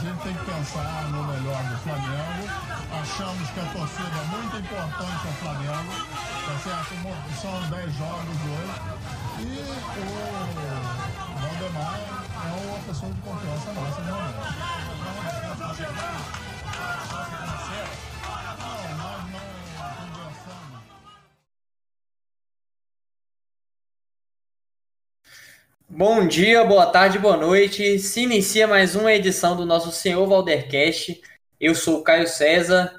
gente tem que pensar no melhor do Flamengo. Achamos que a torcida é muito importante ao Flamengo. Tá certo? São 10 jogos hoje. E o Valdemar é uma pessoa de confiança nossa, realmente. Não, Bom dia, boa tarde, boa noite. Se inicia mais uma edição do nosso Senhor Valdercast. Eu sou o Caio César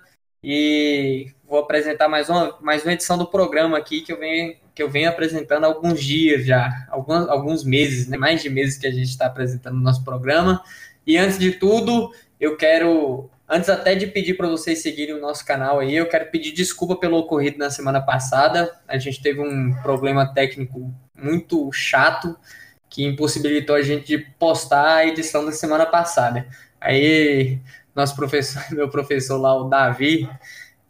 e vou apresentar mais uma, mais uma edição do programa aqui que eu venho, que eu venho apresentando há alguns dias já, alguns, alguns meses, né? mais de meses que a gente está apresentando o nosso programa. E antes de tudo, eu quero, antes até de pedir para vocês seguirem o nosso canal aí, eu quero pedir desculpa pelo ocorrido na semana passada. A gente teve um problema técnico muito chato que impossibilitou a gente de postar a edição da semana passada. Aí, nosso professor, meu professor lá, o Davi,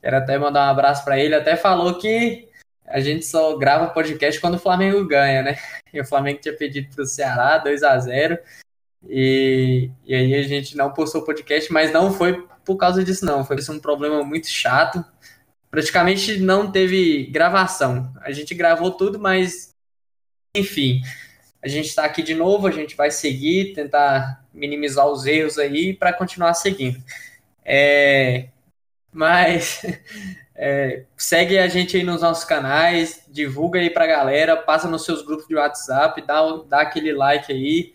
quero até mandar um abraço para ele, até falou que a gente só grava podcast quando o Flamengo ganha, né? E o Flamengo tinha pedido para o Ceará 2 a 0 e, e aí a gente não postou podcast, mas não foi por causa disso, não. Foi um problema muito chato. Praticamente não teve gravação. A gente gravou tudo, mas enfim, a gente está aqui de novo, a gente vai seguir, tentar minimizar os erros aí para continuar seguindo. É, mas é, segue a gente aí nos nossos canais, divulga aí para a galera, passa nos seus grupos de WhatsApp, dá, dá aquele like aí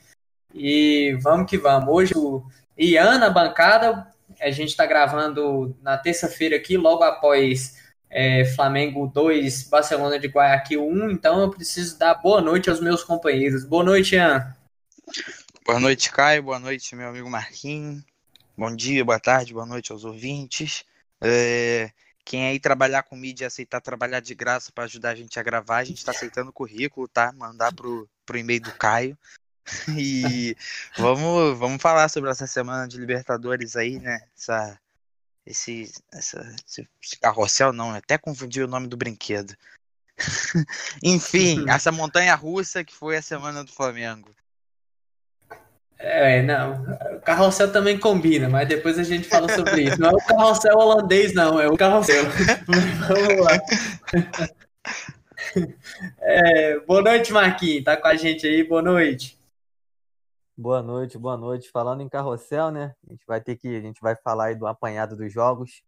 e vamos que vamos. Hoje o Ian na bancada, a gente está gravando na terça-feira aqui, logo após é, Flamengo 2, Barcelona de Guayaquil 1. Então eu preciso dar boa noite aos meus companheiros. Boa noite, Ian. Boa noite, Caio. Boa noite, meu amigo Marquinhos. Bom dia, boa tarde, boa noite aos ouvintes. É, quem aí trabalhar com mídia e aceitar trabalhar de graça para ajudar a gente a gravar, a gente está aceitando o currículo, tá? Mandar pro, pro e-mail do Caio. E vamos, vamos falar sobre essa semana de Libertadores aí, né? Essa esse, essa, esse, carrossel, não, até confundi o nome do brinquedo. Enfim, essa montanha russa que foi a semana do Flamengo. É, não. O carrossel também combina, mas depois a gente fala sobre isso. Não é o carrossel holandês, não, é o carrossel. Vamos lá. É, boa noite, Marquinhos. Tá com a gente aí? Boa noite. Boa noite, boa noite. Falando em carrossel, né? A gente vai ter que, a gente vai falar aí do apanhado dos jogos.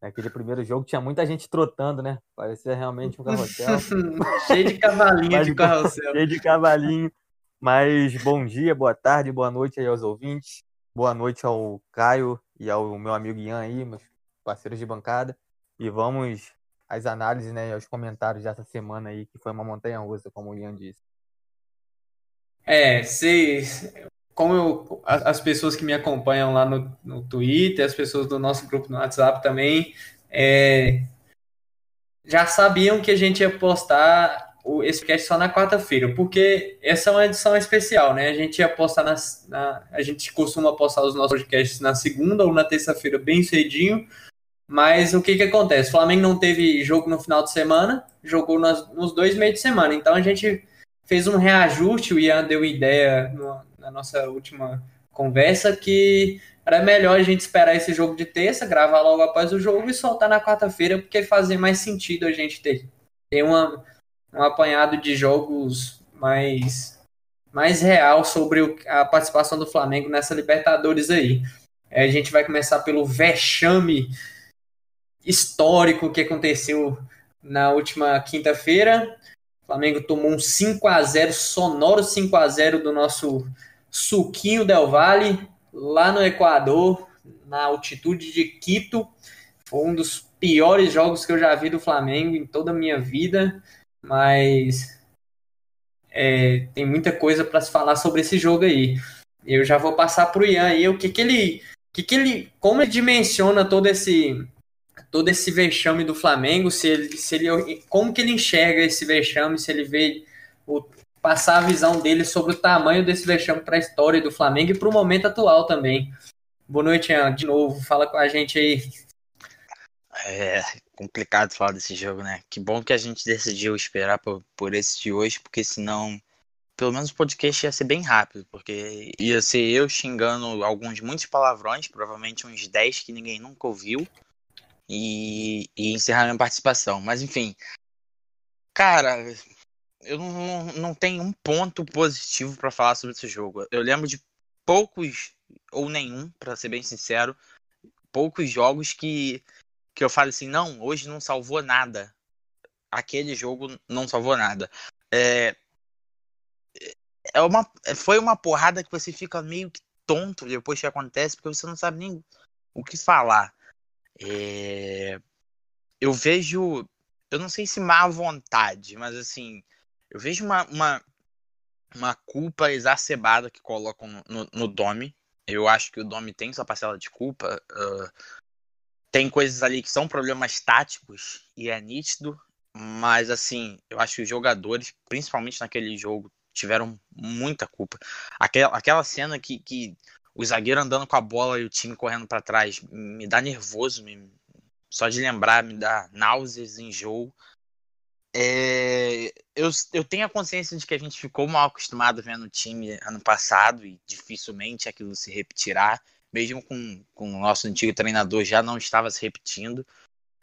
Aquele primeiro jogo tinha muita gente trotando, né? Parecia realmente um carrossel. cheio de cavalinho de carrossel. Cheio de cavalinho. Mas bom dia, boa tarde, boa noite aí aos ouvintes. Boa noite ao Caio e ao meu amigo Ian aí, meus parceiros de bancada. E vamos às análises, né, aos comentários dessa semana aí, que foi uma montanha russa, como o Ian disse. É, se, como eu, as pessoas que me acompanham lá no, no Twitter, as pessoas do nosso grupo no WhatsApp também, é, já sabiam que a gente ia postar o, esse podcast só na quarta-feira, porque essa é uma edição especial, né? A gente ia postar na, a gente costuma postar os nossos podcasts na segunda ou na terça-feira bem cedinho, mas o que que acontece? O Flamengo não teve jogo no final de semana, jogou nas, nos dois meios de semana, então a gente fez um reajuste, o Ian deu ideia no, na nossa última conversa que era melhor a gente esperar esse jogo de terça, gravar logo após o jogo e soltar na quarta-feira, porque fazia mais sentido a gente ter, ter uma, um apanhado de jogos mais, mais real sobre o, a participação do Flamengo nessa Libertadores aí. É, a gente vai começar pelo vexame histórico que aconteceu na última quinta-feira. O Flamengo tomou um 5 a 0 sonoro 5 a 0 do nosso Suquinho Del Valle, lá no Equador, na altitude de Quito. Foi um dos piores jogos que eu já vi do Flamengo em toda a minha vida, mas é, tem muita coisa para se falar sobre esse jogo aí. Eu já vou passar para o Ian aí o que, que ele. Que que ele, como ele dimensiona todo esse todo esse vexame do Flamengo, se ele, se ele, como que ele enxerga esse vexame, se ele vê o, passar a visão dele sobre o tamanho desse vexame para a história do Flamengo e para o momento atual também. Boa noite, Ian. De novo, fala com a gente aí. É complicado falar desse jogo, né? Que bom que a gente decidiu esperar por, por esse de hoje, porque senão pelo menos o podcast ia ser bem rápido, porque ia ser eu xingando alguns muitos palavrões, provavelmente uns 10 que ninguém nunca ouviu, e, e encerrar minha participação. Mas enfim, cara, eu não, não tenho um ponto positivo para falar sobre esse jogo. Eu lembro de poucos, ou nenhum, para ser bem sincero, poucos jogos que, que eu falo assim, não, hoje não salvou nada. Aquele jogo não salvou nada. É, é uma, foi uma porrada que você fica meio que tonto depois que acontece, porque você não sabe nem o que falar. É, eu vejo, eu não sei se má vontade, mas assim, eu vejo uma, uma, uma culpa exacerbada que colocam no, no, no Domi. Eu acho que o Domi tem sua parcela de culpa. Uh, tem coisas ali que são problemas táticos e é nítido, mas assim, eu acho que os jogadores, principalmente naquele jogo, tiveram muita culpa. Aquela, aquela cena que, que o zagueiro andando com a bola e o time correndo para trás me dá nervoso, me, só de lembrar me dá náuseas, enjoo. É, eu, eu tenho a consciência de que a gente ficou mal acostumado vendo o time ano passado e dificilmente aquilo se repetirá, mesmo com, com o nosso antigo treinador já não estava se repetindo.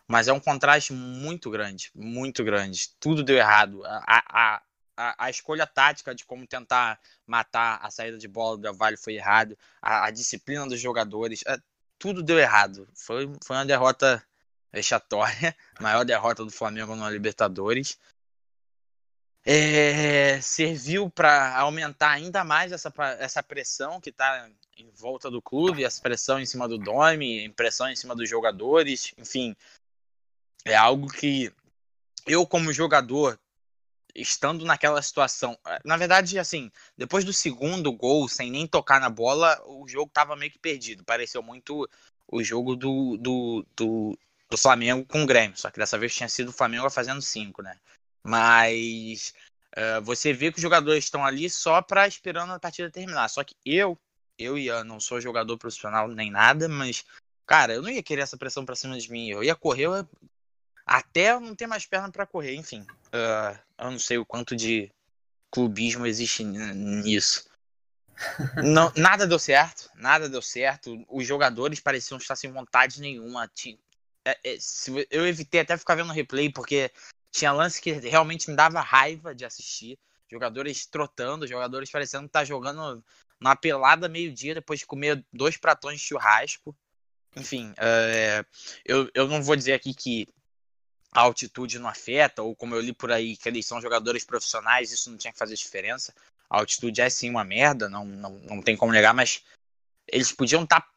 Mas é um contraste muito grande, muito grande. Tudo deu errado. A, a, a, a, escolha tática de como tentar matar a saída de bola do Vale foi errado, a, a disciplina dos jogadores, é, tudo deu errado. Foi, foi uma derrota vexatória, maior derrota do Flamengo na Libertadores. É, serviu para aumentar ainda mais essa, essa pressão que está em volta do clube, essa pressão em cima do Dome, pressão em cima dos jogadores, enfim, é algo que eu como jogador estando naquela situação. Eh, na verdade, assim, depois do segundo gol, sem nem tocar na bola, o jogo estava meio que perdido. Pareceu muito o jogo do, do, do, do, Flamengo com o Grêmio. Só que dessa vez tinha sido o Flamengo fazendo cinco, né? Mas uh, você vê que os jogadores estão ali só para esperando a partida terminar. Só que eu, eu ia, não sou jogador profissional nem nada, mas, cara, eu não ia querer essa pressão para cima de mim. Eu ia correr, eu até não ter mais perna para correr, enfim. Uh, eu não sei o quanto de clubismo existe nisso. Não, nada deu certo, nada deu certo. Os jogadores pareciam estar sem vontade nenhuma. É, é, eu evitei até ficar vendo replay, porque tinha lance que realmente me dava raiva de assistir. Jogadores trotando, jogadores parecendo estar jogando na pelada meio-dia depois de comer dois pratões de churrasco. Enfim, é, eu, eu não vou dizer aqui que a altitude não afeta, ou como eu li por aí, que eles são jogadores profissionais, isso não tinha que fazer diferença. A altitude é sim uma merda, não, não, não tem como negar, mas eles podiam estar tá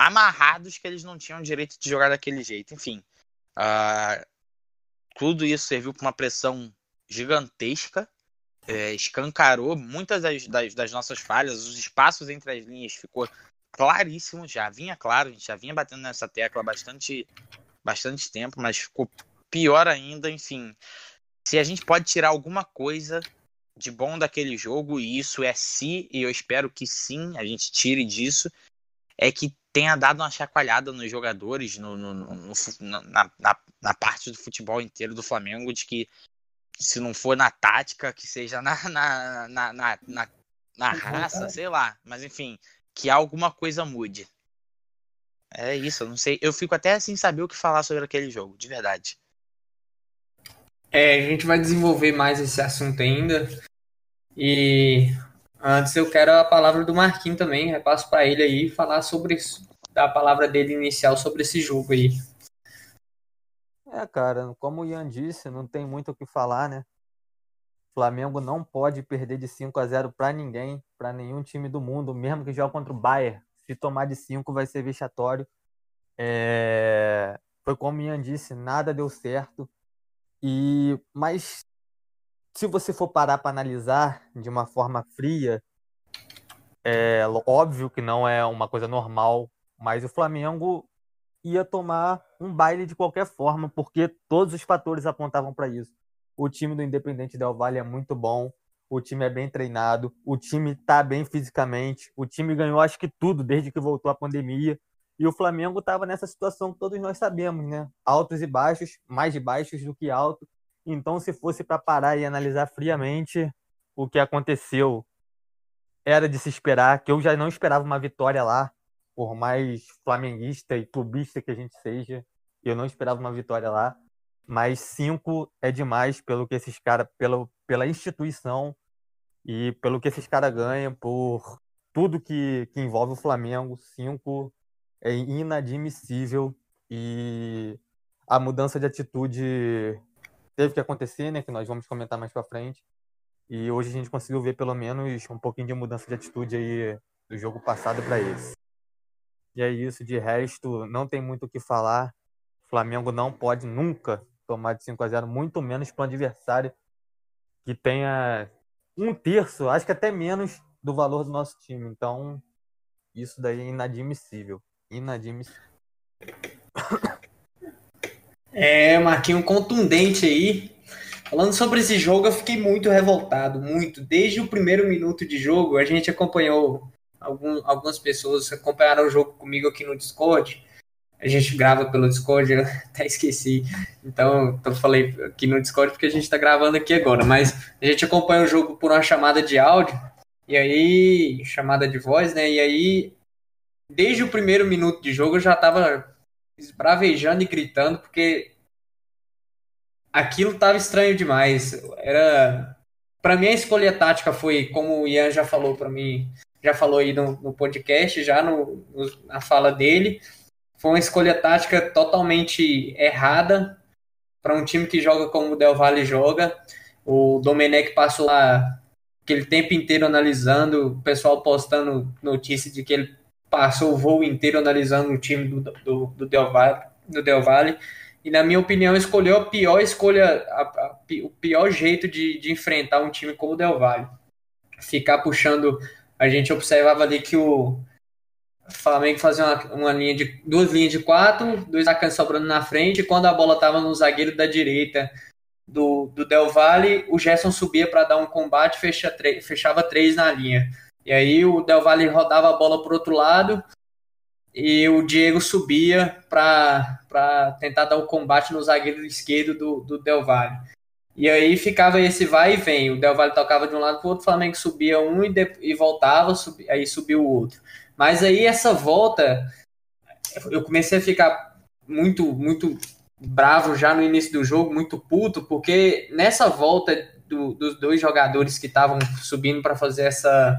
amarrados que eles não tinham direito de jogar daquele jeito. Enfim, uh, tudo isso serviu para uma pressão gigantesca, é, escancarou muitas das, das, das, nossas falhas, os espaços entre as linhas ficou claríssimo, já vinha claro, a gente já vinha batendo nessa tecla há bastante, bastante tempo, mas ficou pior ainda, enfim. Se a gente pode tirar alguma coisa de bom daquele jogo, e isso é se, e eu espero que sim, a gente tire disso, é que tenha dado uma chacoalhada nos jogadores, no, no, no, na, na, na, parte do futebol inteiro do Flamengo, de que se não for na tática, que seja na, na, na, na, na, na raça, sei lá. Mas enfim, que alguma coisa mude. É isso, eu não sei. Eu fico até sem saber o que falar sobre aquele jogo, de verdade. É, a gente vai desenvolver mais esse assunto ainda. E antes eu quero a palavra do Marquinhos também. Eu passo para ele aí falar sobre isso, a palavra dele inicial sobre esse jogo aí. É, cara, como o Ian disse, não tem muito o que falar, né? O Flamengo não pode perder de 5 a 0 para ninguém, para nenhum time do mundo, mesmo que jogue contra o Bayern. Se tomar de 5 vai ser vexatório. É... Foi como o Ian disse, nada deu certo. E mas se você for parar para analisar de uma forma fria, é óbvio que não é uma coisa normal, mas o Flamengo ia tomar um baile de qualquer forma, porque todos os fatores apontavam para isso. O time do Independente Del Valle é muito bom, o time é bem treinado, o time está bem fisicamente, o time ganhou acho que tudo desde que voltou a pandemia. E o Flamengo estava nessa situação que todos nós sabemos, né? Altos e baixos, mais baixos do que altos. Então, se fosse para parar e analisar friamente, o que aconteceu era de se esperar, que eu já não esperava uma vitória lá, por mais flamenguista e clubista que a gente seja, eu não esperava uma vitória lá, mas cinco é demais pelo que esses caras, pela, instituição e pelo que esses caras ganham, por tudo que, que envolve o Flamengo, cinco é inadmissível e a mudança de atitude teve que acontecer, né, que nós vamos comentar mais para frente. E hoje a gente conseguiu ver pelo menos um pouquinho de mudança de atitude aí do jogo passado para esse. E é isso, de resto, não tem muito o que falar. O Flamengo não pode nunca tomar de 5 a 0, muito menos para um adversário que tenha um terço, acho que até menos do valor do nosso time. Então, isso daí é inadmissível. Inadmissível. É, Marquinho contundente aí. Falando sobre esse jogo, eu fiquei muito revoltado, muito. Desde o primeiro minuto de jogo, a gente acompanhou, algum, algumas pessoas acompanharam o jogo comigo aqui no Discord. A gente grava pelo Discord, eu até esqueci. Então, eu falei aqui no Discord porque a gente está gravando aqui agora. Mas a gente acompanha o jogo por uma chamada de áudio. E aí, chamada de voz, né? E aí, desde o primeiro minuto de jogo, eu já estava esbravejando e gritando, porque aquilo tava estranho demais. Era. para mim, a escolha tática foi, como o Ian já falou para mim, já falou aí no, no podcast, já no, no, na fala dele, foi uma escolha tática totalmente errada para um time que joga como o Del Valle joga. O Domenech passou lá aquele tempo inteiro analisando, o pessoal postando notícia de que ele passou o voo inteiro analisando o time do, do, do, Del, Valle, do Del Valle e na minha opinião escolheu a pior escolha, a, a, o pior jeito de, de, enfrentar um time como o Del Valle. Ficar puxando, a gente observava ali que o Flamengo fazia uma, uma linha de duas linhas de quatro, dois atacantes sobrando na frente, e quando a bola estava no zagueiro da direita do, do Del Valle, o Gerson subia para dar um combate, fecha, fechava três na linha. E aí o Del Valle rodava a bola para outro lado, e o Diego subia para tentar dar o um combate no zagueiro esquerdo do, do Del Valle. E aí ficava esse vai e vem. O Del Valle tocava de um lado para o outro, o Flamengo subia um e, de, e voltava, aí subiu o outro. Mas aí essa volta, eu comecei a ficar muito, muito bravo já no início do jogo, muito puto, porque nessa volta do, dos dois jogadores que estavam subindo para fazer essa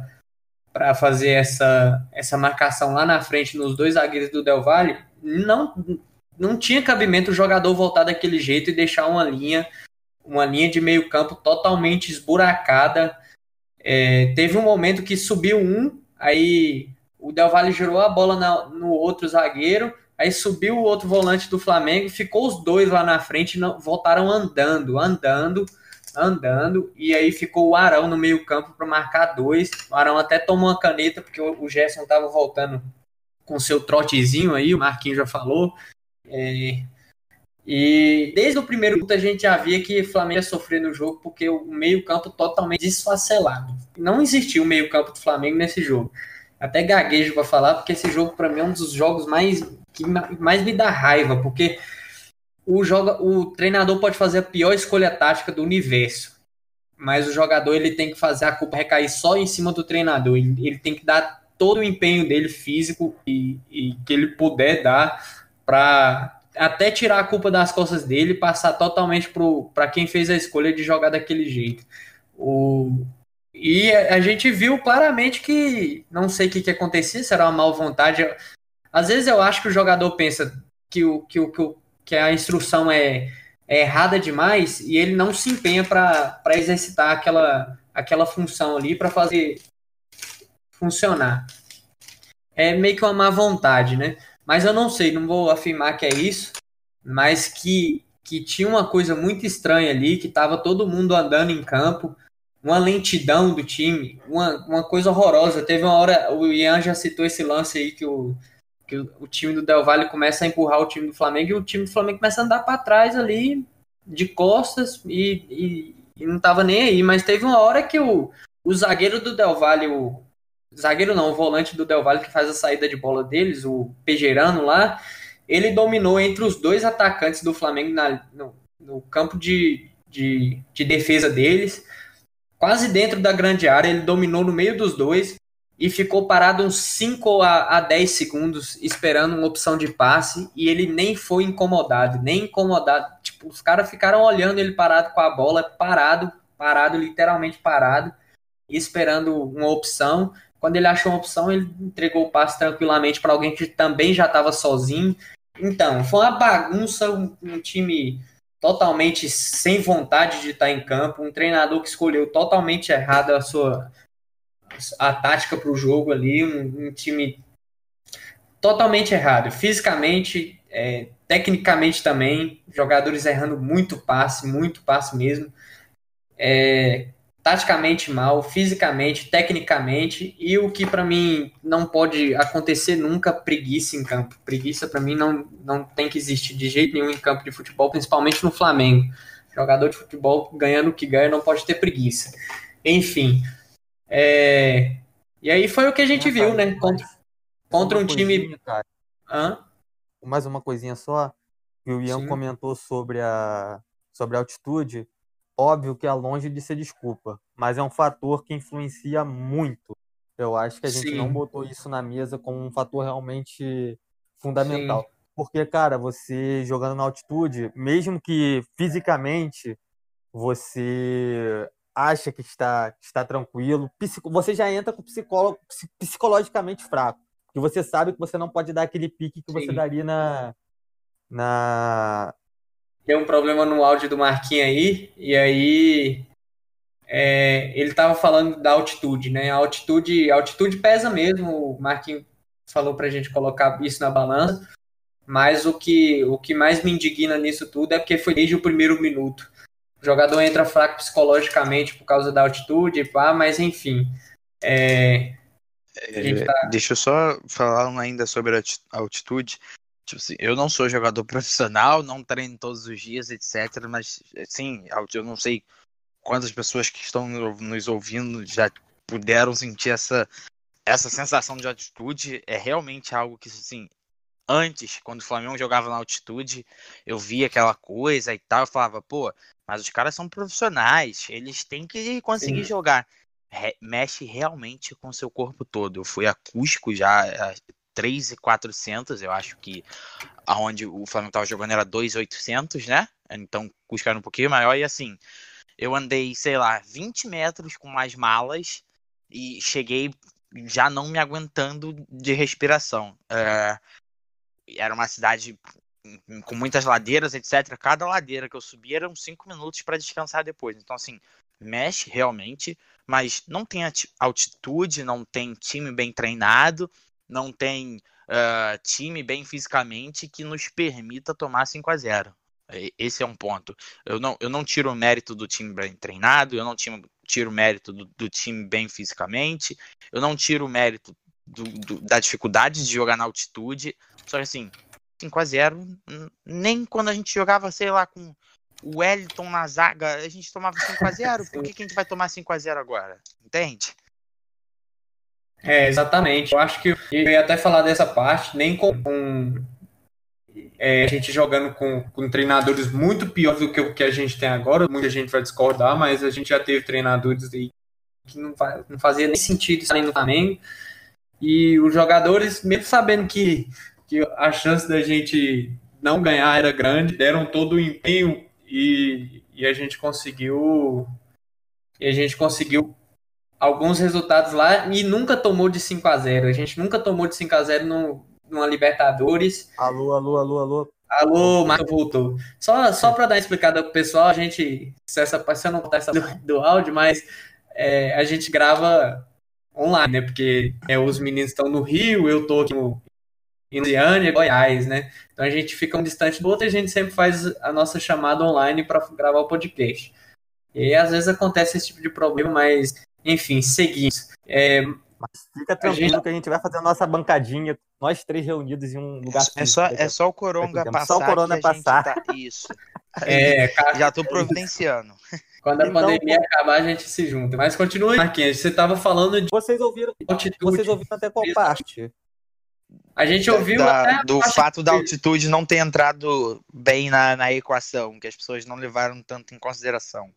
para fazer essa, essa marcação lá na frente nos dois zagueiros do Del Valle, não, não tinha cabimento o jogador voltar daquele jeito e deixar uma linha, uma linha de meio campo totalmente esburacada. É, teve um momento que subiu um, aí o Del Valle girou a bola na, no outro zagueiro, aí subiu o outro volante do Flamengo, ficou os dois lá na frente, não, voltaram andando, andando, andando, e aí ficou o Arão no meio campo para marcar dois. O Arão até tomou uma caneta, porque o Gerson estava voltando com seu trotezinho aí, o Marquinhos já falou. É, e desde o primeiro minuto a gente já via que o Flamengo ia sofrer no jogo, porque o meio-campo totalmente desfacelado. Não existiu o meio-campo do Flamengo nesse jogo. Até gaguejo para falar, porque esse jogo para mim é um dos jogos mais que mais me dá raiva, porque o, joga, o treinador pode fazer a pior escolha tática do universo, mas o jogador ele tem que fazer a culpa recair só em cima do treinador. Ele, ele tem que dar todo o empenho dele físico e, e que ele puder dar para até tirar a culpa das costas dele e passar totalmente para quem fez a escolha de jogar daquele jeito. O, e a, a gente viu claramente que não sei o que, que acontecia, será uma mal vontade. Às vezes eu acho que o jogador pensa que o, que o, que o que a instrução é, é errada demais e ele não se empenha para exercitar aquela, aquela função ali para fazer funcionar. É meio que uma má vontade, né? Mas eu não sei, não vou afirmar que é isso, mas que, que tinha uma coisa muito estranha ali, que estava todo mundo andando em campo, uma lentidão do time, uma, uma coisa horrorosa. Teve uma hora, o Ian já citou esse lance aí que o, que o, time do Del Valle começa a empurrar o time do Flamengo e o time do Flamengo começa a andar para trás ali, de costas, e, e, e, não tava nem aí. Mas teve uma hora que o, o zagueiro do Del Valle, o zagueiro não, o volante do Del Valle que faz a saída de bola deles, o Pejerano lá, ele dominou entre os dois atacantes do Flamengo na, no, no campo de, de, de defesa deles quase dentro da grande área, ele dominou no meio dos dois e ficou parado uns 5 a, a 10 segundos esperando uma opção de passe e ele nem foi incomodado, nem incomodado. Tipo, os caras ficaram olhando ele parado com a bola, parado, parado, literalmente parado, esperando uma opção. Quando ele achou uma opção, ele entregou o passe tranquilamente para alguém que também já estava sozinho. Então, foi uma bagunça, um, um time totalmente sem vontade de estar em campo, um treinador que escolheu totalmente errado a sua a tática para o jogo ali, um, um, time totalmente errado, fisicamente, é, tecnicamente também, jogadores errando muito passe, muito passe mesmo, é, taticamente mal, fisicamente, tecnicamente, e o que para mim não pode acontecer nunca, preguiça em campo. Preguiça para mim não, não tem que existir de jeito nenhum em campo de futebol, principalmente no Flamengo. Jogador de futebol ganhando o que ganha não pode ter preguiça. Enfim, é... E aí foi o que a gente viu, né? Contra, contra um time. Cara. Hã? Mais uma coisinha só. Que o Ian Sim. comentou sobre a, sobre a altitude. Óbvio que é longe de ser desculpa, mas é um fator que influencia muito. Eu acho que a gente Sim. não botou isso na mesa como um fator realmente fundamental. Sim. Porque, cara, você jogando na altitude, mesmo que fisicamente você acha que está, que está tranquilo, você já entra com psicólogo, psicologicamente fraco. Que você sabe que você não pode dar aquele pique que Sim. você daria na. na... Tem um problema no áudio do Marquinhos aí, e aí é, ele estava falando da altitude, né? A altitude, a altitude pesa mesmo, o Marquinhos falou para a gente colocar isso na balança, mas o que, o que mais me indigna nisso tudo é porque foi desde o primeiro minuto o jogador entra fraco psicologicamente por causa da altitude, pá, mas enfim. É, é, tá... Deixa eu só falar ainda sobre a altitude. Tipo assim, eu não sou jogador profissional, não treino todos os dias, etc. Mas, assim, eu não sei quantas pessoas que estão nos ouvindo já puderam sentir essa, essa sensação de altitude. É realmente algo que, assim, antes, quando o Flamengo jogava na altitude, eu via aquela coisa e tal, eu falava, pô, mas os caras são profissionais, eles têm que conseguir Sim. jogar. Re mexe realmente com o seu corpo todo. Eu fui a Cusco já a 3,400, eu acho que aonde o Flamengo estava jogando era 2,800, né? Então Cusco era um pouquinho maior e assim, eu andei, sei lá, 20 metros com mais malas e cheguei já não me aguentando de respiração. É, era uma cidade com muitas ladeiras, etc. Cada ladeira que eu subia eram cinco minutos para descansar depois. Então, assim, mexe realmente, mas não tem altitude, não tem time bem treinado, não tem uh, time bem fisicamente que nos permita tomar 5 a 0 Esse é um ponto. Eu não, eu não tiro o mérito do time bem treinado, eu não tiro, tiro o mérito do, do time bem fisicamente, eu não tiro o mérito do, do, da dificuldade de jogar na altitude. Só que assim, 5 a 0 nem quando a gente jogava, sei lá, com o Wellington na zaga, a gente tomava 5 a 0 Por que, que a gente vai tomar 5 a 0 agora? Entende? É, exatamente. Eu acho que eu ia até falar dessa parte, nem com, com é, a gente jogando com, com, treinadores muito piores do que o que a gente tem agora. Muita gente vai discordar, mas a gente já teve treinadores aí que não, não fazia nem sentido estarem no Flamengo. E os jogadores, mesmo sabendo que que a chance da gente não ganhar era grande, deram todo o empenho e, e a gente conseguiu e a gente conseguiu alguns resultados lá e nunca tomou de 5 a 0 A gente nunca tomou de 5 a 0 no, numa Libertadores. Alô, alô, alô, alô. Alô, Marco voltou. Só, só para dar uma explicada pro pessoal, a gente, se essa se eu não essa do, do áudio, mas é, a gente grava online, né? Porque é, os meninos estão no Rio, eu tô aqui no, em Lusiânia, Goiás, né? Então a gente fica um distante do outro e a gente sempre faz a nossa chamada online para gravar o podcast. E às vezes acontece esse tipo de problema, mas enfim, seguimos. É, mas fica tranquilo gente... que a gente vai fazer a nossa bancadinha, nós três reunidos em um lugar. É só, é só o Coronga passar. Só o Corona passar. Tá... Isso. É, cara... Já tô providenciando. Quando a então, pandemia acabar, a gente se junta. Mas continue, Marquinhos. Você estava falando de. Vocês ouviram. Altitude. Vocês ouviram até qual parte? A gente ouviu da, do fato da altitude não ter entrado bem na, na equação, que as pessoas não levaram tanto em consideração.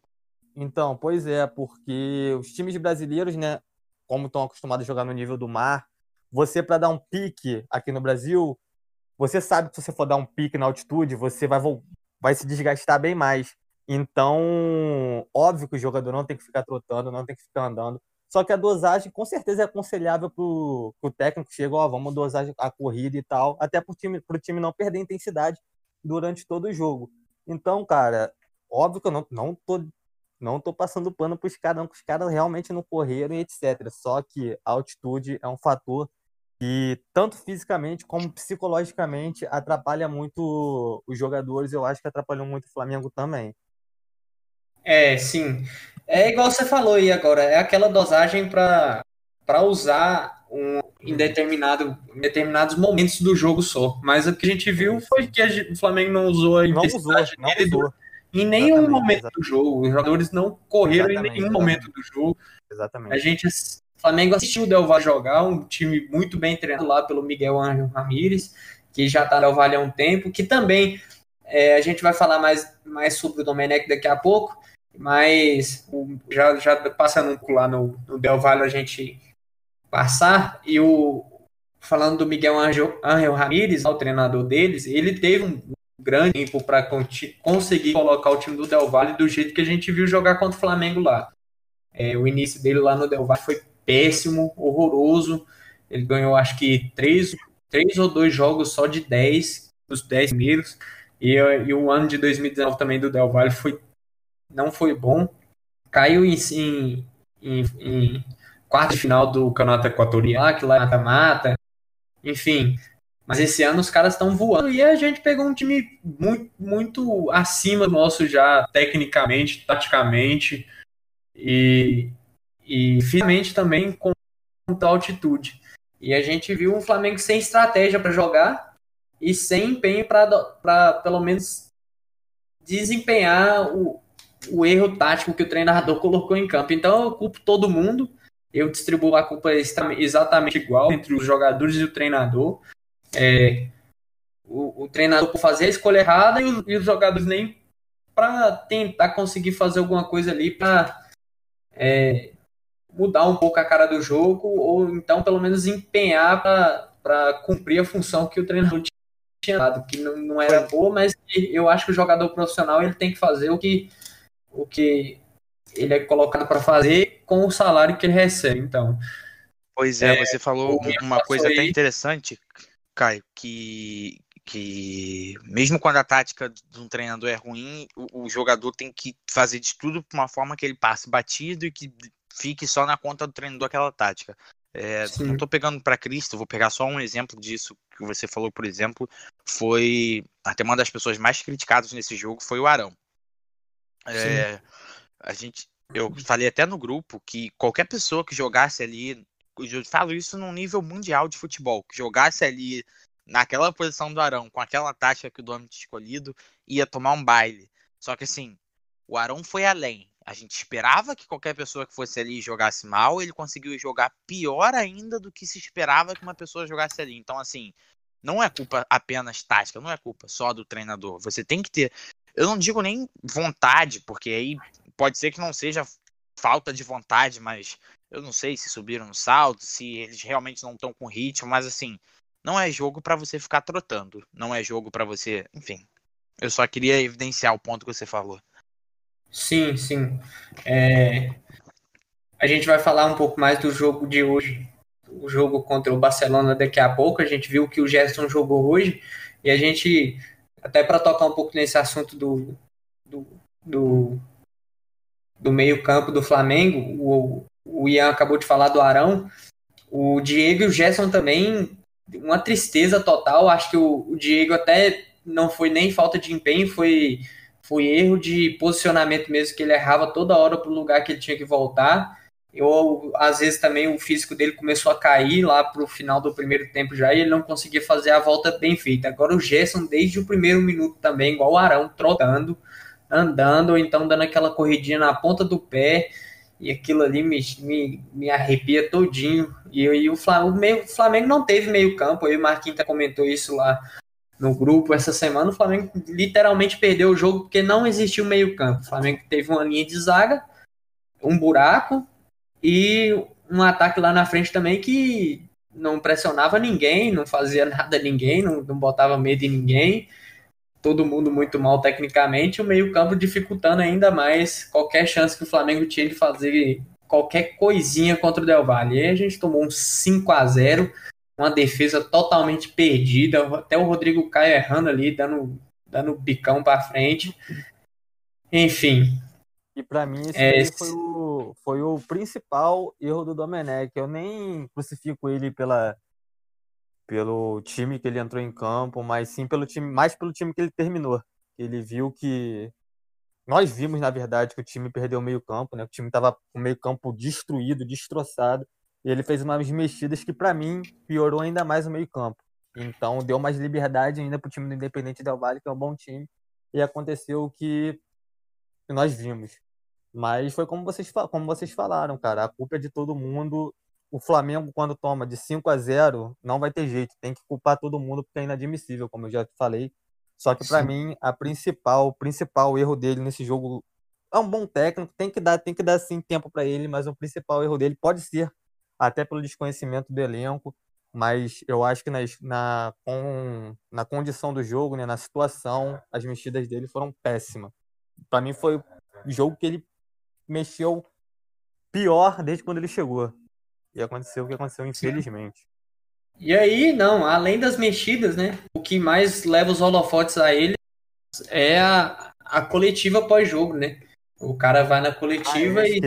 Então, pois é, porque os times brasileiros, né, como estão acostumados a jogar no nível do mar, você para dar um pique aqui no Brasil, você sabe que se você for dar um pique na altitude, você vai, vai se desgastar bem mais. Então, óbvio que o jogador não tem que ficar trotando, não tem que ficar andando. Só que a dosagem, com certeza, é aconselhável para o técnico chega, ó, vamos dosar a corrida e tal, até para o time, time não perder intensidade durante todo o jogo. Então, cara, óbvio que eu não, não tô não tô passando pano para os caras, não, que os caras realmente não correram e etc. Só que a altitude é um fator que, tanto fisicamente como psicologicamente, atrapalha muito os jogadores. Eu acho que atrapalhou muito o Flamengo também. É, sim. É igual você falou aí agora, é aquela dosagem para usar um, em, determinado, em determinados momentos do jogo só. Mas o que a gente viu foi que a, o Flamengo não usou a intensidade não usou, não usou. em nenhum exatamente, momento exatamente. do jogo. Os jogadores não correram exatamente, em nenhum momento do jogo. Exatamente. A gente, o Flamengo assistiu o Del Valle jogar, um time muito bem treinado lá pelo Miguel Ángel Ramírez, que já está no Del Valle há um tempo, que também é, a gente vai falar mais, mais sobre o Domenech daqui a pouco, mas já, já passando lá no, no Del Valle a gente passar, e o falando do Miguel Angel, Angel Ramírez, o treinador deles, ele teve um grande tempo para conseguir colocar o time do Del Valle do jeito que a gente viu jogar contra o Flamengo lá. É, o início dele lá no Del Valle foi péssimo, horroroso. Ele ganhou acho que três, três ou dois jogos só de 10, dos 10 primeiros. E, e o ano de 2019 também do Del Valle foi não foi bom. Caiu em, em, em, em quarto de final do Campeonato Equatorial, que lá mata-mata. Enfim, mas esse ano os caras estão voando e a gente pegou um time muito, muito acima do nosso já, tecnicamente, taticamente e, e finalmente também com altitude. E a gente viu um Flamengo sem estratégia para jogar e sem empenho para pelo menos desempenhar o, o erro tático que o treinador colocou em campo. Então eu culpo todo mundo, eu distribuo a culpa exatamente igual entre os jogadores e o treinador. É, o, o, treinador por fazer a escolha errada e e os jogadores nem para tentar conseguir fazer alguma coisa ali para é, mudar um pouco a cara do jogo ou então pelo menos empenhar para cumprir a função que o treinador tinha dado, que não, não era boa, mas eu acho que o jogador profissional ele tem que fazer o que o que ele é colocado para fazer com o salário que ele recebe. Então, pois é, é você falou uma coisa aí... até interessante, Caio, que que mesmo quando a tática de um treinador é ruim, o, o jogador tem que fazer de tudo para uma forma que ele passe batido e que fique só na conta do treinador aquela tática. É, não estou pegando para Cristo, vou pegar só um exemplo disso que você falou, por exemplo, foi até uma das pessoas mais criticadas nesse jogo foi o Arão. É, a gente, eu falei até no grupo que qualquer pessoa que jogasse ali, eu falo isso num nível mundial de futebol, que jogasse ali naquela posição do Arão, com aquela tática que o Domi tinha escolhido, ia tomar um baile. Só que assim, o Arão foi além. A gente esperava que qualquer pessoa que fosse ali jogasse mal, ele conseguiu jogar pior ainda do que se esperava que uma pessoa jogasse ali. Então, assim, não é culpa apenas tática, não é culpa só do treinador. Você tem que ter eu não digo nem vontade, porque aí pode ser que não seja falta de vontade, mas eu não sei se subiram no salto, se eles realmente não estão com ritmo, mas assim, não é jogo para você ficar trotando, não é jogo para você, enfim. Eu só queria evidenciar o ponto que você falou. Sim, sim. É... A gente vai falar um pouco mais do jogo de hoje, o jogo contra o Barcelona daqui a pouco. A gente viu que o Gerson jogou hoje e a gente até para tocar um pouco nesse assunto do, do, do, do meio-campo do Flamengo, o, o Ian acabou de falar do Arão, o Diego e o Gerson também, uma tristeza total. Acho que o, o Diego até não foi nem falta de empenho, foi, foi erro de posicionamento mesmo, que ele errava toda hora para o lugar que ele tinha que voltar. Eu, às vezes também o físico dele começou a cair lá para o final do primeiro tempo já e ele não conseguia fazer a volta bem feita. Agora o Gerson, desde o primeiro minuto também, igual o Arão, trotando, andando, ou então dando aquela corridinha na ponta do pé, e aquilo ali me, me, me arrepia todinho. E, e o, Flamengo, o, Flamengo não teve meio campo, aí o Marquinhos comentou isso lá no grupo essa semana, o Flamengo literalmente perdeu o jogo porque não existiu meio campo. O Flamengo teve uma linha de zaga, um buraco e um ataque lá na frente também que não pressionava ninguém, não fazia nada a ninguém, não, não botava medo em ninguém. Todo mundo muito mal tecnicamente, o meio-campo dificultando ainda mais qualquer chance que o Flamengo tinha de fazer qualquer coisinha contra o Del Valle. E a gente tomou um 5 a 0 uma defesa totalmente perdida, até o Rodrigo Caio errando ali, dando, dando bicão para frente. Enfim. E para mim esse é, foi, o, foi o principal erro do Domenech. Eu nem crucifico ele pela, pelo time que ele entrou em campo, mas sim pelo time, mais pelo time que ele terminou. Ele viu que nós vimos, na verdade, que o time perdeu o meio-campo, né? O time estava com o meio-campo destruído, destroçado. E ele fez umas mexidas que, para mim, piorou ainda mais o meio-campo. Então, deu mais liberdade ainda para o time do Independente Del Valle, que é um bom time. E aconteceu o que nós vimos. Mas foi como vocês, como vocês falaram, cara. A culpa é de todo mundo. O Flamengo, quando toma de 5 a 0, não vai ter jeito. Tem que culpar todo mundo porque é inadmissível, como eu já falei. Só que para mim, a principal, o principal erro dele nesse jogo é um bom técnico, tem que dar, tem que dar sim tempo para ele, mas o principal erro dele pode ser até pelo desconhecimento do elenco, mas eu acho que nas, na, com, na condição do jogo, né, na situação, as mexidas dele foram péssimas. Para mim foi o jogo que ele mexeu pior desde quando ele chegou. E aconteceu o que aconteceu, infelizmente. E aí, não, além das mexidas, né? O que mais leva os holofotes a ele é a, a coletiva pós-jogo, né? O cara vai na coletiva ah, e,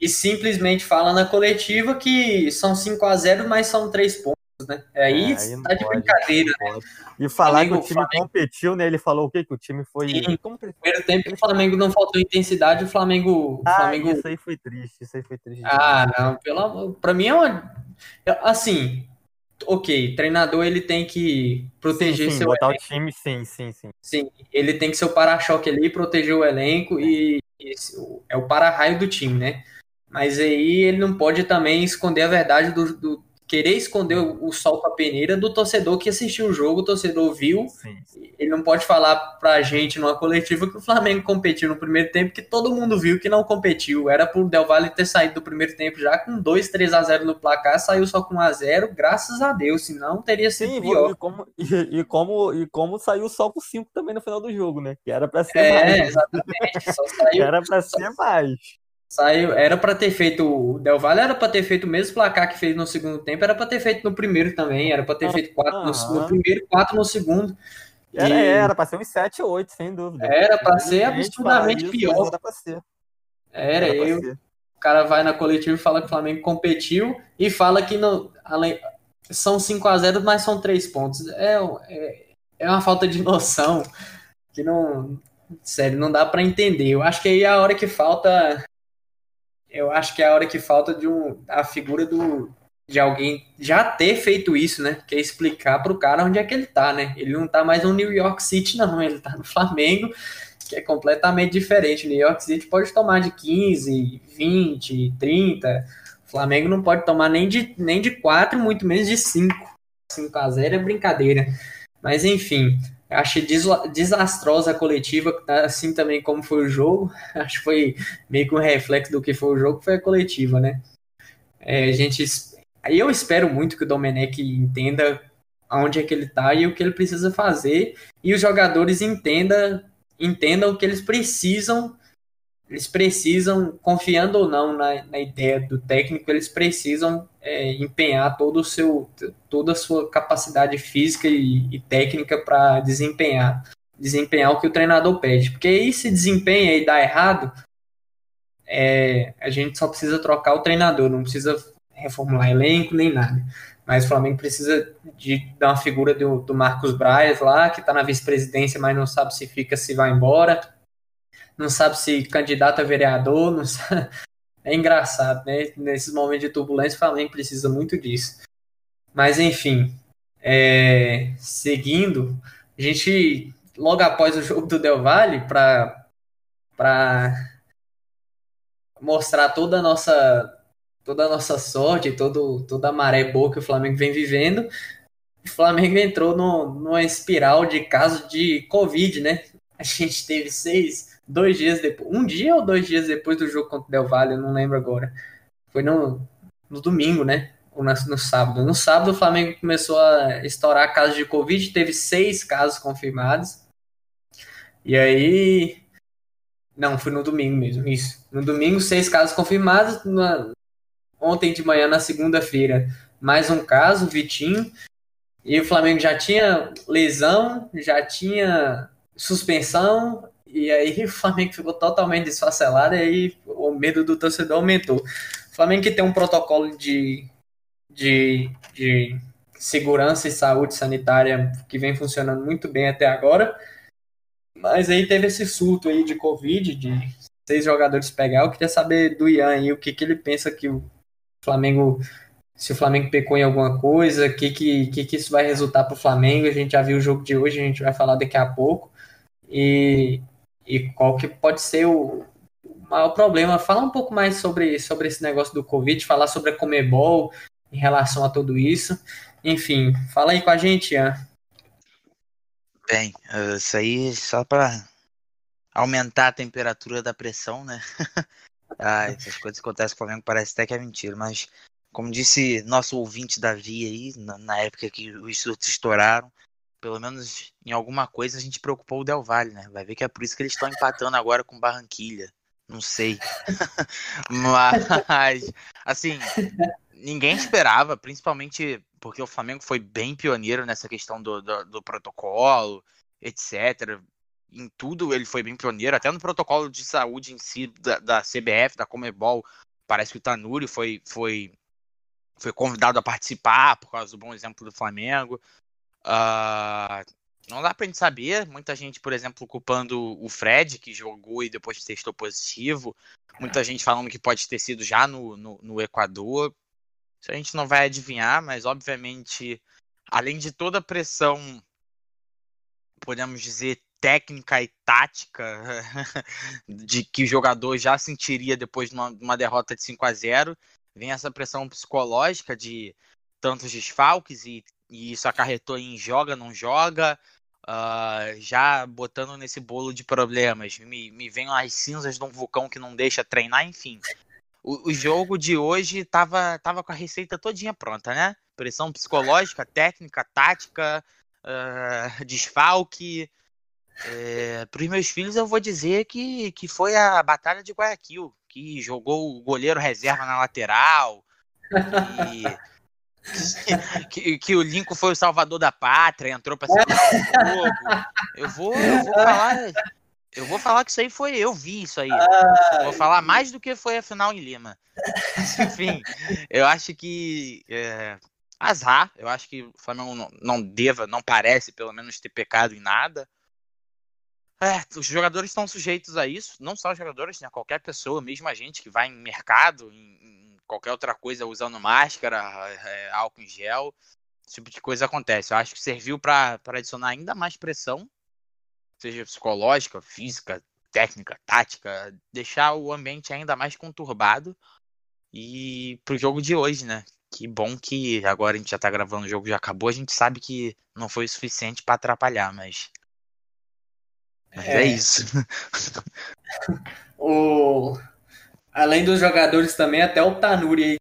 e simplesmente fala na coletiva que são 5 a 0 mas são 3 pontos, né? Aí, é, aí tá de pode, brincadeira, né? E falar Flamengo, que o time Flamengo... competiu, né? Ele falou o quê? Que o time foi. Sim, no primeiro tempo o Flamengo não faltou intensidade, o Flamengo. Ah, Flamengo... isso aí foi triste, isso aí foi triste. Ah, não, pelo amor. Pra mim é uma. Assim, ok, treinador ele tem que proteger sim, sim, seu botar elenco. o time, sim, sim, sim. Sim, ele tem que ser o para-choque ali, proteger o elenco e, e é o para-raio do time, né? Mas aí ele não pode também esconder a verdade do, do, querer esconder o, sol com a peneira do torcedor que assistiu o jogo, o torcedor viu. Sim. Ele não pode falar pra gente numa coletiva que o Flamengo competiu no primeiro tempo, que todo mundo viu que não competiu. Era pro Del Valle ter saído do primeiro tempo já com 2, 3 a 0 no placar, saiu só com 1 a 0 graças a Deus, senão teria sido sim, pior. E como, e, e, como, e como saiu só com 5 também no final do jogo, né? Que era pra ser é, mais. É, exatamente. Só saiu, era pra ser mais. Saiu, era para ter feito o Del Valle era para ter feito o mesmo placar que fez no segundo tempo, era para ter feito no primeiro também, era para ter feito quatro no, no, primeiro, quatro no segundo. Era, e... era para ser uns 7 ou 8, sem dúvida. Era para ser absurdamente isso, pior. Era para ser. Era, era eu. Ser. O cara vai na coletiva e fala que o Flamengo competiu e fala que no, além, são 5 a 0 mas são 3 pontos. É, é, é uma falta de noção que não. Sério, não dá para entender. Eu acho que aí é a hora que falta eu acho que é a hora que falta de um, a figura do, de alguém já ter feito isso, né? Que é explicar para o cara onde é que ele tá, né? Ele não tá mais no New York City, não, ele tá no Flamengo, que é completamente diferente. New York City pode tomar de 15, 20, 30. O Flamengo não pode tomar nem de, nem de 4, muito menos de 5. 5 a 0 é brincadeira. Mas enfim, Achei desastrosa a coletiva, assim também como foi o jogo. Acho que foi meio que um reflexo do que foi o jogo, foi a coletiva, né? É, a gente, eu espero muito que o Domenech entenda aonde é que ele está e o que ele precisa fazer, e os jogadores entenda, entendam o que eles precisam eles precisam, confiando ou não na, na ideia do técnico, eles precisam é, empenhar todo o seu, toda a sua capacidade física e, e técnica para desempenhar, desempenhar o que o treinador pede. Porque aí se desempenha e dá errado, é, a gente só precisa trocar o treinador, não precisa reformular elenco nem nada. Mas o Flamengo precisa de dar uma figura do, do Marcos Braz lá, que está na vice-presidência, mas não sabe se fica, se vai embora não sabe se candidato a vereador, não sabe. É engraçado, né? Nesses momentos de turbulência, o Flamengo precisa muito disso. Mas, enfim, é... seguindo, a gente, logo após o jogo do Del Valle, para mostrar toda a nossa toda a nossa sorte, todo, toda a maré boa que o Flamengo vem vivendo, o Flamengo entrou no, numa espiral de casos de Covid, né? A gente teve seis, dois dias depois, um dia ou dois dias depois do jogo contra o Del Valle, eu não lembro agora. Foi no, no domingo, né? Ou no, no sábado. No sábado, o Flamengo começou a estourar casos de Covid, teve seis casos confirmados. E aí. Não, foi no domingo mesmo, isso. No domingo, seis casos confirmados. Na... Ontem de manhã, na segunda-feira, mais um caso, Vitinho. E o Flamengo já tinha lesão, já tinha suspensão, e aí o Flamengo ficou totalmente desfacelado, e aí o medo do torcedor aumentou. O Flamengo que tem um protocolo de, de, de segurança e saúde sanitária que vem funcionando muito bem até agora, mas aí teve esse surto aí de Covid, de seis jogadores pegar. Eu queria saber do Ian aí o que, que ele pensa que o Flamengo se o Flamengo pecou em alguma coisa, o que, que, que, que isso vai resultar para o Flamengo. A gente já viu o jogo de hoje, a gente vai falar daqui a pouco. E, e qual que pode ser o, maior problema. Falar um pouco mais sobre, sobre esse negócio do Covid, falar sobre a Comebol em relação a tudo isso. Enfim, fala aí com a gente, Ian. Bem, isso aí só para aumentar a temperatura da pressão, né? ah, essas coisas que acontecem com o Flamengo parece até que é mentira, mas como disse nosso ouvinte Davi aí, na, na época que os surtos estouraram, pelo menos em alguma coisa a gente preocupou o Del Valle, né? Vai ver que é por isso que eles estão empatando agora com Barranquilha. Não sei. Mas, assim, ninguém esperava, principalmente porque o Flamengo foi bem pioneiro nessa questão do, do, do, protocolo, etc. Em tudo ele foi bem pioneiro, até no protocolo de saúde em si da, da CBF, da Comebol. Parece que o Tanuri foi, foi foi convidado a participar por causa do bom exemplo do Flamengo. Uh, não dá pra gente saber. Muita gente, por exemplo, culpando o Fred, que jogou e depois testou positivo. Muita gente falando que pode ter sido já no, no, no Equador. Isso a gente não vai adivinhar, mas obviamente, além de toda a pressão, podemos dizer, técnica e tática de que o jogador já sentiria depois de uma, uma derrota de 5 a 0 vem essa pressão psicológica de tantos desfalques e, e isso acarretou em joga, não joga, uh, já botando nesse bolo de problemas. Me, me vem as cinzas de um vulcão que não deixa treinar, enfim. O, o jogo de hoje tava, tava com a receita todinha pronta, né? Pressão psicológica, técnica, tática, uh, desfalque. É, Para os meus filhos, eu vou dizer que, que foi a Batalha de Guayaquil que jogou o goleiro reserva na lateral, que, que, que, o Lincoln foi o salvador da pátria, entrou para segurar o jogo. Eu vou, eu vou falar. Eu vou falar que isso aí foi eu vi isso aí. vou falar mais do que foi a final em Lima. Enfim, eu acho que é, azar. Eu acho que o Flamengo não, não deva, não parece pelo menos ter pecado em nada. É, os jogadores estão sujeitos a isso, não só os jogadores, né? Qualquer pessoa, mesmo a gente que vai em mercado, em qualquer outra coisa, usando máscara, é, álcool em gel, esse tipo de coisa acontece. Eu acho que serviu para adicionar ainda mais pressão, seja psicológica, física, técnica, tática, deixar o ambiente ainda mais conturbado. E pro jogo de hoje, né? Que bom que agora a gente já tá gravando, o jogo já acabou, a gente sabe que não foi o suficiente para atrapalhar, mas mas é, é isso. o... Além dos jogadores também, até o Tanuri aí.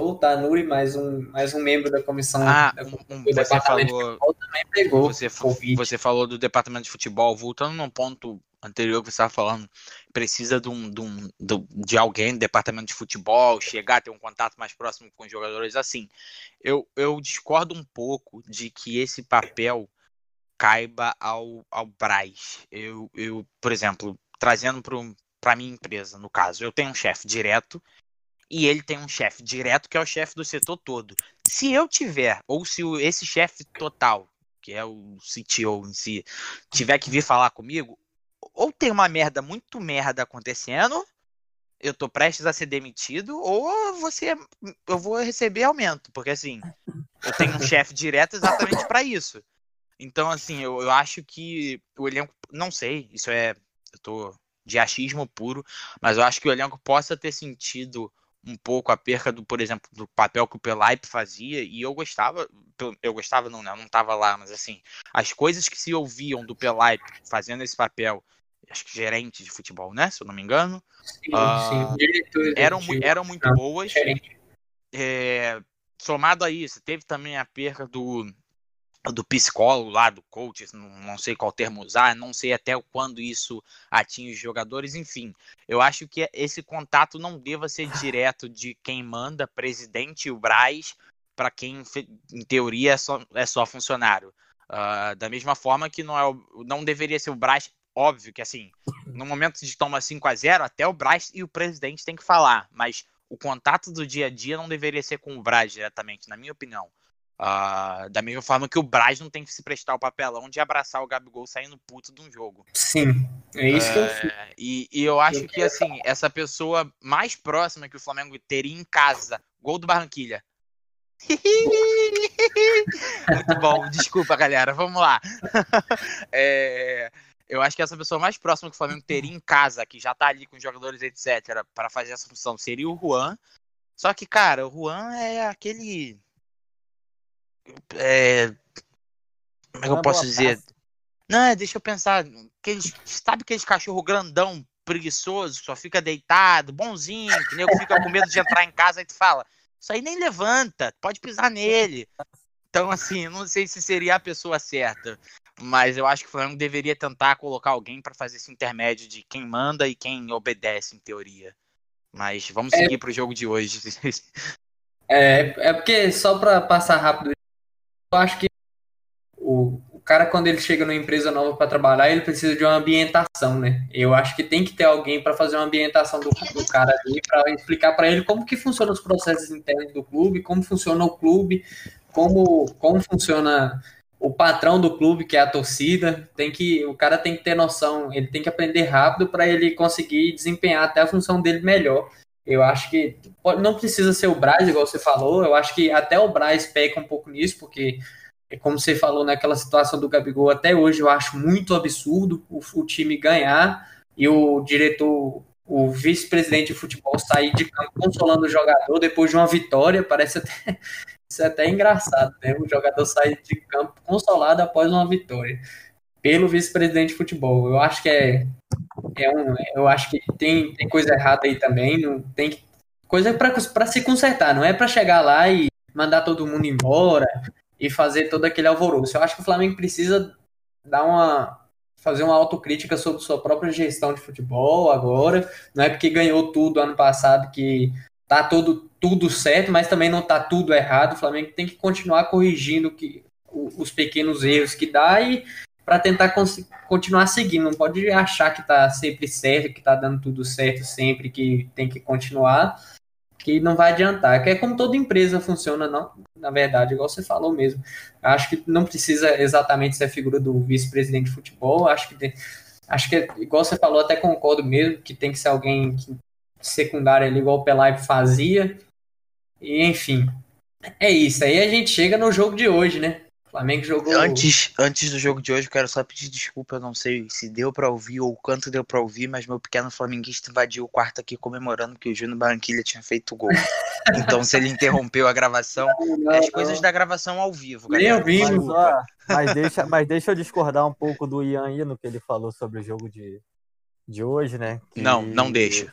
O Tanuri, mais um, mais um membro da comissão ah, da, um, do você falou, também pegou. Você, você falou do departamento de futebol, voltando num ponto anterior que você estava falando, precisa de, um, de, um, de alguém do departamento de futebol chegar, ter um contato mais próximo com os jogadores. Assim, eu, eu discordo um pouco de que esse papel caiba ao, ao Braz. Eu, eu, por exemplo, trazendo para minha empresa, no caso, eu tenho um chefe direto e ele tem um chefe direto que é o chefe do setor todo. Se eu tiver, ou se esse chefe total, que é o CTO em si, tiver que vir falar comigo, ou tem uma merda muito merda acontecendo, eu tô prestes a ser demitido, ou você eu vou receber aumento, porque assim, eu tenho um chefe direto exatamente para isso. Então, assim, eu, eu acho que o elenco. Não sei, isso é. Eu tô de achismo puro, mas eu acho que o elenco possa ter sentido um pouco a perca do, por exemplo, do papel que o Pelaipe fazia, e eu gostava, eu gostava não, né? Eu não estava lá, mas assim, as coisas que se ouviam do Pelaipe fazendo esse papel, acho que gerente de futebol, né? Se eu não me engano. Sim, uh, sim. Eram, eram muito boas. É, somado a isso, teve também a perca do do psicólogo lá, do coach, não, sei qual termo usar, não sei até quando isso atinge os jogadores, enfim. Eu acho que esse contato não deva ser direto de quem manda, presidente e o Braz, para quem, em teoria, é só, é só funcionário. Uh, da mesma forma que não, é, não deveria ser o Braz, óbvio que assim, no momento de toma 5 a 0 até o Braz e o presidente tem que falar, mas o contato do dia a dia não deveria ser com o Braz diretamente, na minha opinião. Uh, da mesma forma que o Braz não tem que se prestar o papelão de abraçar o Gabigol saindo puto de um jogo. Sim, é isso que eu fiz. É, e, e, eu acho eu que, assim, essa pessoa mais próxima que o Flamengo teria em casa, gol do Barranquilha. Muito bom, desculpa, galera, vamos lá. é, eu acho que essa pessoa mais próxima que o Flamengo teria em casa, que já tá ali com os jogadores, etc., para fazer essa função, seria o Juan. Só que, cara, o Juan é aquele é, como é que eu posso dizer? Não, é, deixa eu pensar. Aqueles, sabe aqueles cachorro grandão, preguiçoso, só fica deitado, bonzinho, que nego fica com medo de entrar em casa e tu fala, isso aí nem levanta, pode pisar nele. Então, assim, não sei se seria a pessoa certa, mas eu acho que o Flamengo deveria tentar colocar alguém para fazer esse intermédio de quem manda e quem obedece, em teoria. Mas vamos é... seguir pro jogo de hoje. É, é porque, só para passar rápido acho que o, o cara, quando ele chega numa empresa nova para trabalhar, ele precisa de uma ambientação, né? Eu acho que tem que ter alguém para fazer uma ambientação do, do cara ali, para explicar para ele como que funcionam os processos internos do clube, como funciona o clube, como, como funciona o patrão do clube, que é a torcida, tem que o cara tem que ter noção, ele tem que aprender rápido para ele conseguir desempenhar até a função dele melhor. Eu acho que não precisa ser o Braz, igual você falou. Eu acho que até o Braz peca um pouco nisso, porque, como você falou naquela situação do Gabigol, até hoje eu acho muito absurdo o, o time ganhar e o diretor, o vice-presidente de futebol sair de campo consolando o jogador depois de uma vitória. Parece até, isso é até engraçado, né? O jogador sair de campo consolado após uma vitória pelo vice-presidente de futebol. Eu acho que é é um, eu acho que tem, tem coisa errada aí também, não tem coisa para se consertar, não é para chegar lá e mandar todo mundo embora e fazer todo aquele alvoroço. Eu acho que o Flamengo precisa dar uma fazer uma autocrítica sobre sua própria gestão de futebol agora, não é porque ganhou tudo ano passado que tá tudo tudo certo, mas também não tá tudo errado. O Flamengo tem que continuar corrigindo que os pequenos erros que dá e para tentar continuar seguindo. Não pode achar que está sempre certo, que está dando tudo certo sempre, que tem que continuar, que não vai adiantar. Que é como toda empresa funciona, não, na verdade, igual você falou mesmo. Acho que não precisa exatamente ser a figura do vice-presidente de futebol. Acho que acho que igual você falou, até concordo mesmo que tem que ser alguém que, secundário ali, igual o Pelaipe fazia. E enfim, é isso. Aí a gente chega no jogo de hoje, né? Flamengo jogou. Antes, antes do jogo de hoje, eu quero só pedir desculpa. Eu não sei se deu para ouvir ou quanto deu para ouvir, mas meu pequeno flamenguista invadiu o quarto aqui comemorando que o Júnior Barranquilha tinha feito gol. então, se ele interrompeu a gravação, não, não, as coisas da gravação ao vivo. Nem ouvimos. Mas, mas, deixa, mas deixa eu discordar um pouco do Ian aí no que ele falou sobre o jogo de, de hoje, né? Que... Não, não deixa.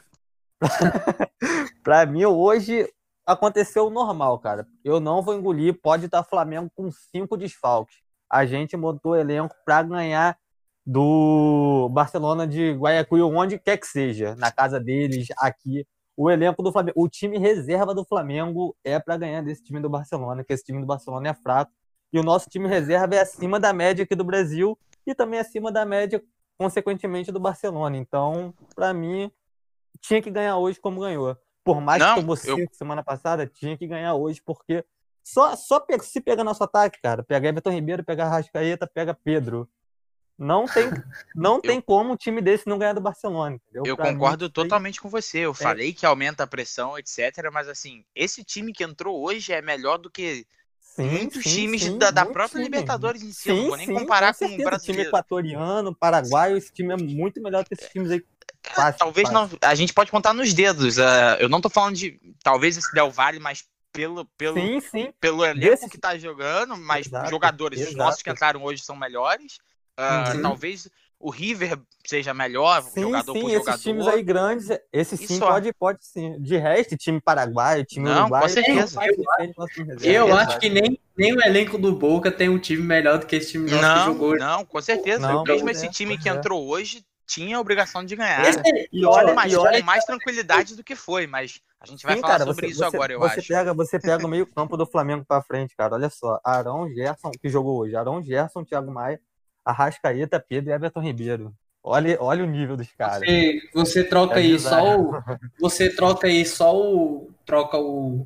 para mim, hoje, aconteceu normal, cara. Eu não vou engolir, pode estar Flamengo com cinco desfalques. A gente montou o elenco para ganhar do Barcelona de Guayaquil, onde quer que seja, na casa deles, aqui. O elenco do Flamengo, o time reserva do Flamengo é para ganhar desse time do Barcelona, que esse time do Barcelona é fraco. E o nosso time reserva é acima da média aqui do Brasil e também acima da média, consequentemente, do Barcelona. Então, para mim, tinha que ganhar hoje como ganhou. Por mais não, que tomou cinco eu... semana passada, tinha que ganhar hoje, porque só, só se pega nosso ataque, cara. Pega Everton Ribeiro, pega Rascaeta, pega Pedro. Não tem, não tem como um time desse não ganhar do Barcelona. Entendeu? Eu pra concordo mim, totalmente tem... com você. Eu é. falei que aumenta a pressão, etc. Mas assim, esse time que entrou hoje é melhor do que sim, muitos sim, times sim, da, da própria time. Libertadores em si. não vou nem comparar com, com o brasileiro. time equatoriano, paraguaio, esse time é muito melhor que esses times aí. É, fácil, talvez fácil. não. A gente pode contar nos dedos. Uh, eu não tô falando de. Talvez esse Del Valle, mas pelo, pelo, sim, sim. pelo elenco Desse... que tá jogando, mas exato, jogadores, exato. os nossos que entraram hoje são melhores. Uh, talvez o River seja melhor, sim, jogador sim, por esses jogador. times aí grandes, esse sim pode, pode sim. De resto, time paraguaio, time Não, uruguaio... Com certeza. Eu, eu acho que nem, nem o elenco do Boca tem um time melhor do que esse time não, que jogou hoje. Não, com certeza. Não, Mesmo esse time que entrou hoje tinha a obrigação de ganhar. Esse, e olha, mais, e olha, mais tranquilidade do que foi, mas a gente vai Sim, falar cara, sobre você, isso você, agora, eu você acho. Pega, você pega o meio campo do Flamengo pra frente, cara. Olha só. Arão Gerson, que jogou hoje. Arão Gerson, Thiago Maia, Arrascaeta, Pedro e Everton Ribeiro. Olha, olha o nível dos caras. Você, você troca é aí só o. Você troca aí só o. Troca o,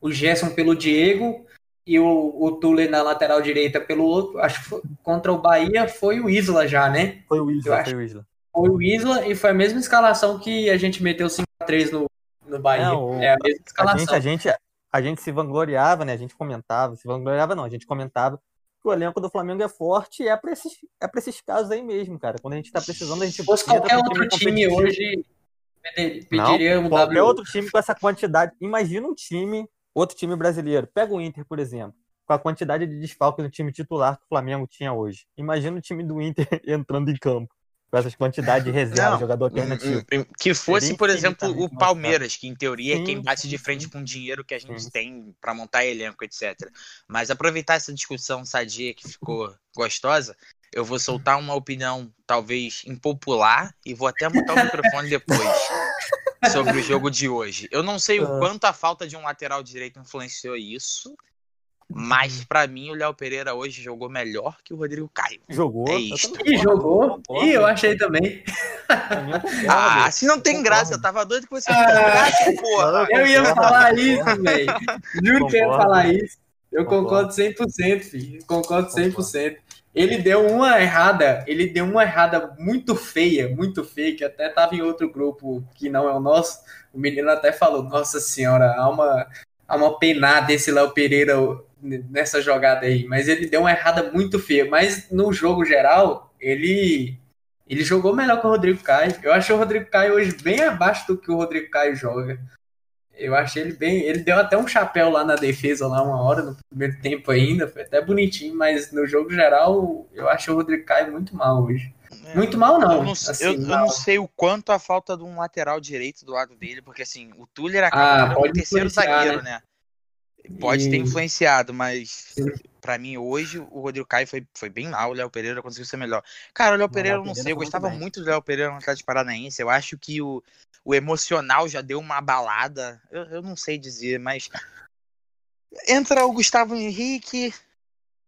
o Gerson pelo Diego e o, o Tule na lateral direita pelo outro. Acho que foi, contra o Bahia foi o Isla já, né? Foi o Isla, foi o Isla. Foi o Isla e foi a mesma escalação que a gente meteu 5x3 no, no Bahia. Não, é a mesma escalação. A gente, a gente, a gente se vangloriava, né? A gente comentava, se vangloriava não, a gente comentava que o elenco do Flamengo é forte e é para esses, é pra esses casos aí mesmo, cara. Quando a gente tá precisando, a gente. Se fosse qualquer outro time hoje, pediria não, um qualquer w... outro time com essa quantidade. Imagina um time, outro time brasileiro. Pega o Inter, por exemplo. Com a quantidade de desfalques no time titular que o Flamengo tinha hoje. Imagina o time do Inter entrando em campo com essas quantidades de reserva, jogador alternativo. Que fosse, por exemplo, o Palmeiras, que em teoria sim, é quem bate de frente com o dinheiro que a gente sim. tem para montar elenco, etc. Mas aproveitar essa discussão sadia que ficou gostosa, eu vou soltar uma opinião talvez impopular e vou até montar o microfone depois sobre o jogo de hoje. Eu não sei o ah. quanto a falta de um lateral direito influenciou isso. Mas uhum. para mim o Léo Pereira hoje jogou melhor que o Rodrigo Caio. Jogou? É isso. E jogou. E eu achei também. ah, se não tem graça, eu tava doido que você ah, porra. Eu ia falar isso, velho. Juro que eu ia falar isso. Eu concordo 100%, filho. Concordo 100%. Ele deu uma errada, ele deu uma errada muito feia, muito feia, que até tava em outro grupo que não é o nosso. O menino até falou: Nossa senhora, há uma, há uma penada esse Léo Pereira nessa jogada aí, mas ele deu uma errada muito feia. Mas no jogo geral, ele ele jogou melhor que o Rodrigo Caio. Eu achei o Rodrigo Caio hoje bem abaixo do que o Rodrigo Caio joga. Eu achei ele bem. Ele deu até um chapéu lá na defesa, lá uma hora, no primeiro tempo ainda. Foi até bonitinho, mas no jogo geral, eu achei o Rodrigo Caio muito mal hoje. É, muito mal, não. Eu, não, assim, eu, eu não, sei o quanto a falta de um lateral direito do lado dele, porque assim, o Tuller acaba ah, o terceiro zagueiro, né? né? Pode e... ter influenciado, mas para mim hoje o Rodrigo Caio foi, foi bem mal, o Léo Pereira conseguiu ser melhor. Cara, o Léo Pereira, eu não sei, eu gostava muito, muito do Léo Pereira no Atlético Paranaense. Eu acho que o, o emocional já deu uma balada. Eu, eu não sei dizer, mas entra o Gustavo Henrique,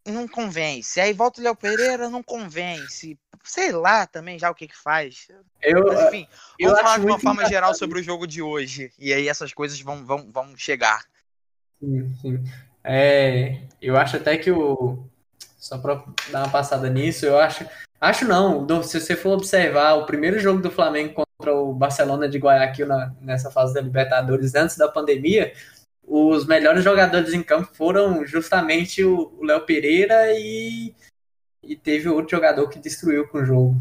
não convence. Aí volta o Léo Pereira, não convence. Sei lá também já o que que faz. Eu, Mas, enfim, eu vou falar de uma forma geral sobre o jogo de hoje. E aí essas coisas vão, vão, vão chegar. Sim, sim. É, eu acho até que o. Só para dar uma passada nisso, eu acho. Acho não. Do, se você for observar o primeiro jogo do Flamengo contra o Barcelona de Guayaquil na, nessa fase da Libertadores antes da pandemia, os melhores jogadores em campo foram justamente o Léo Pereira e, e teve outro jogador que destruiu com o jogo.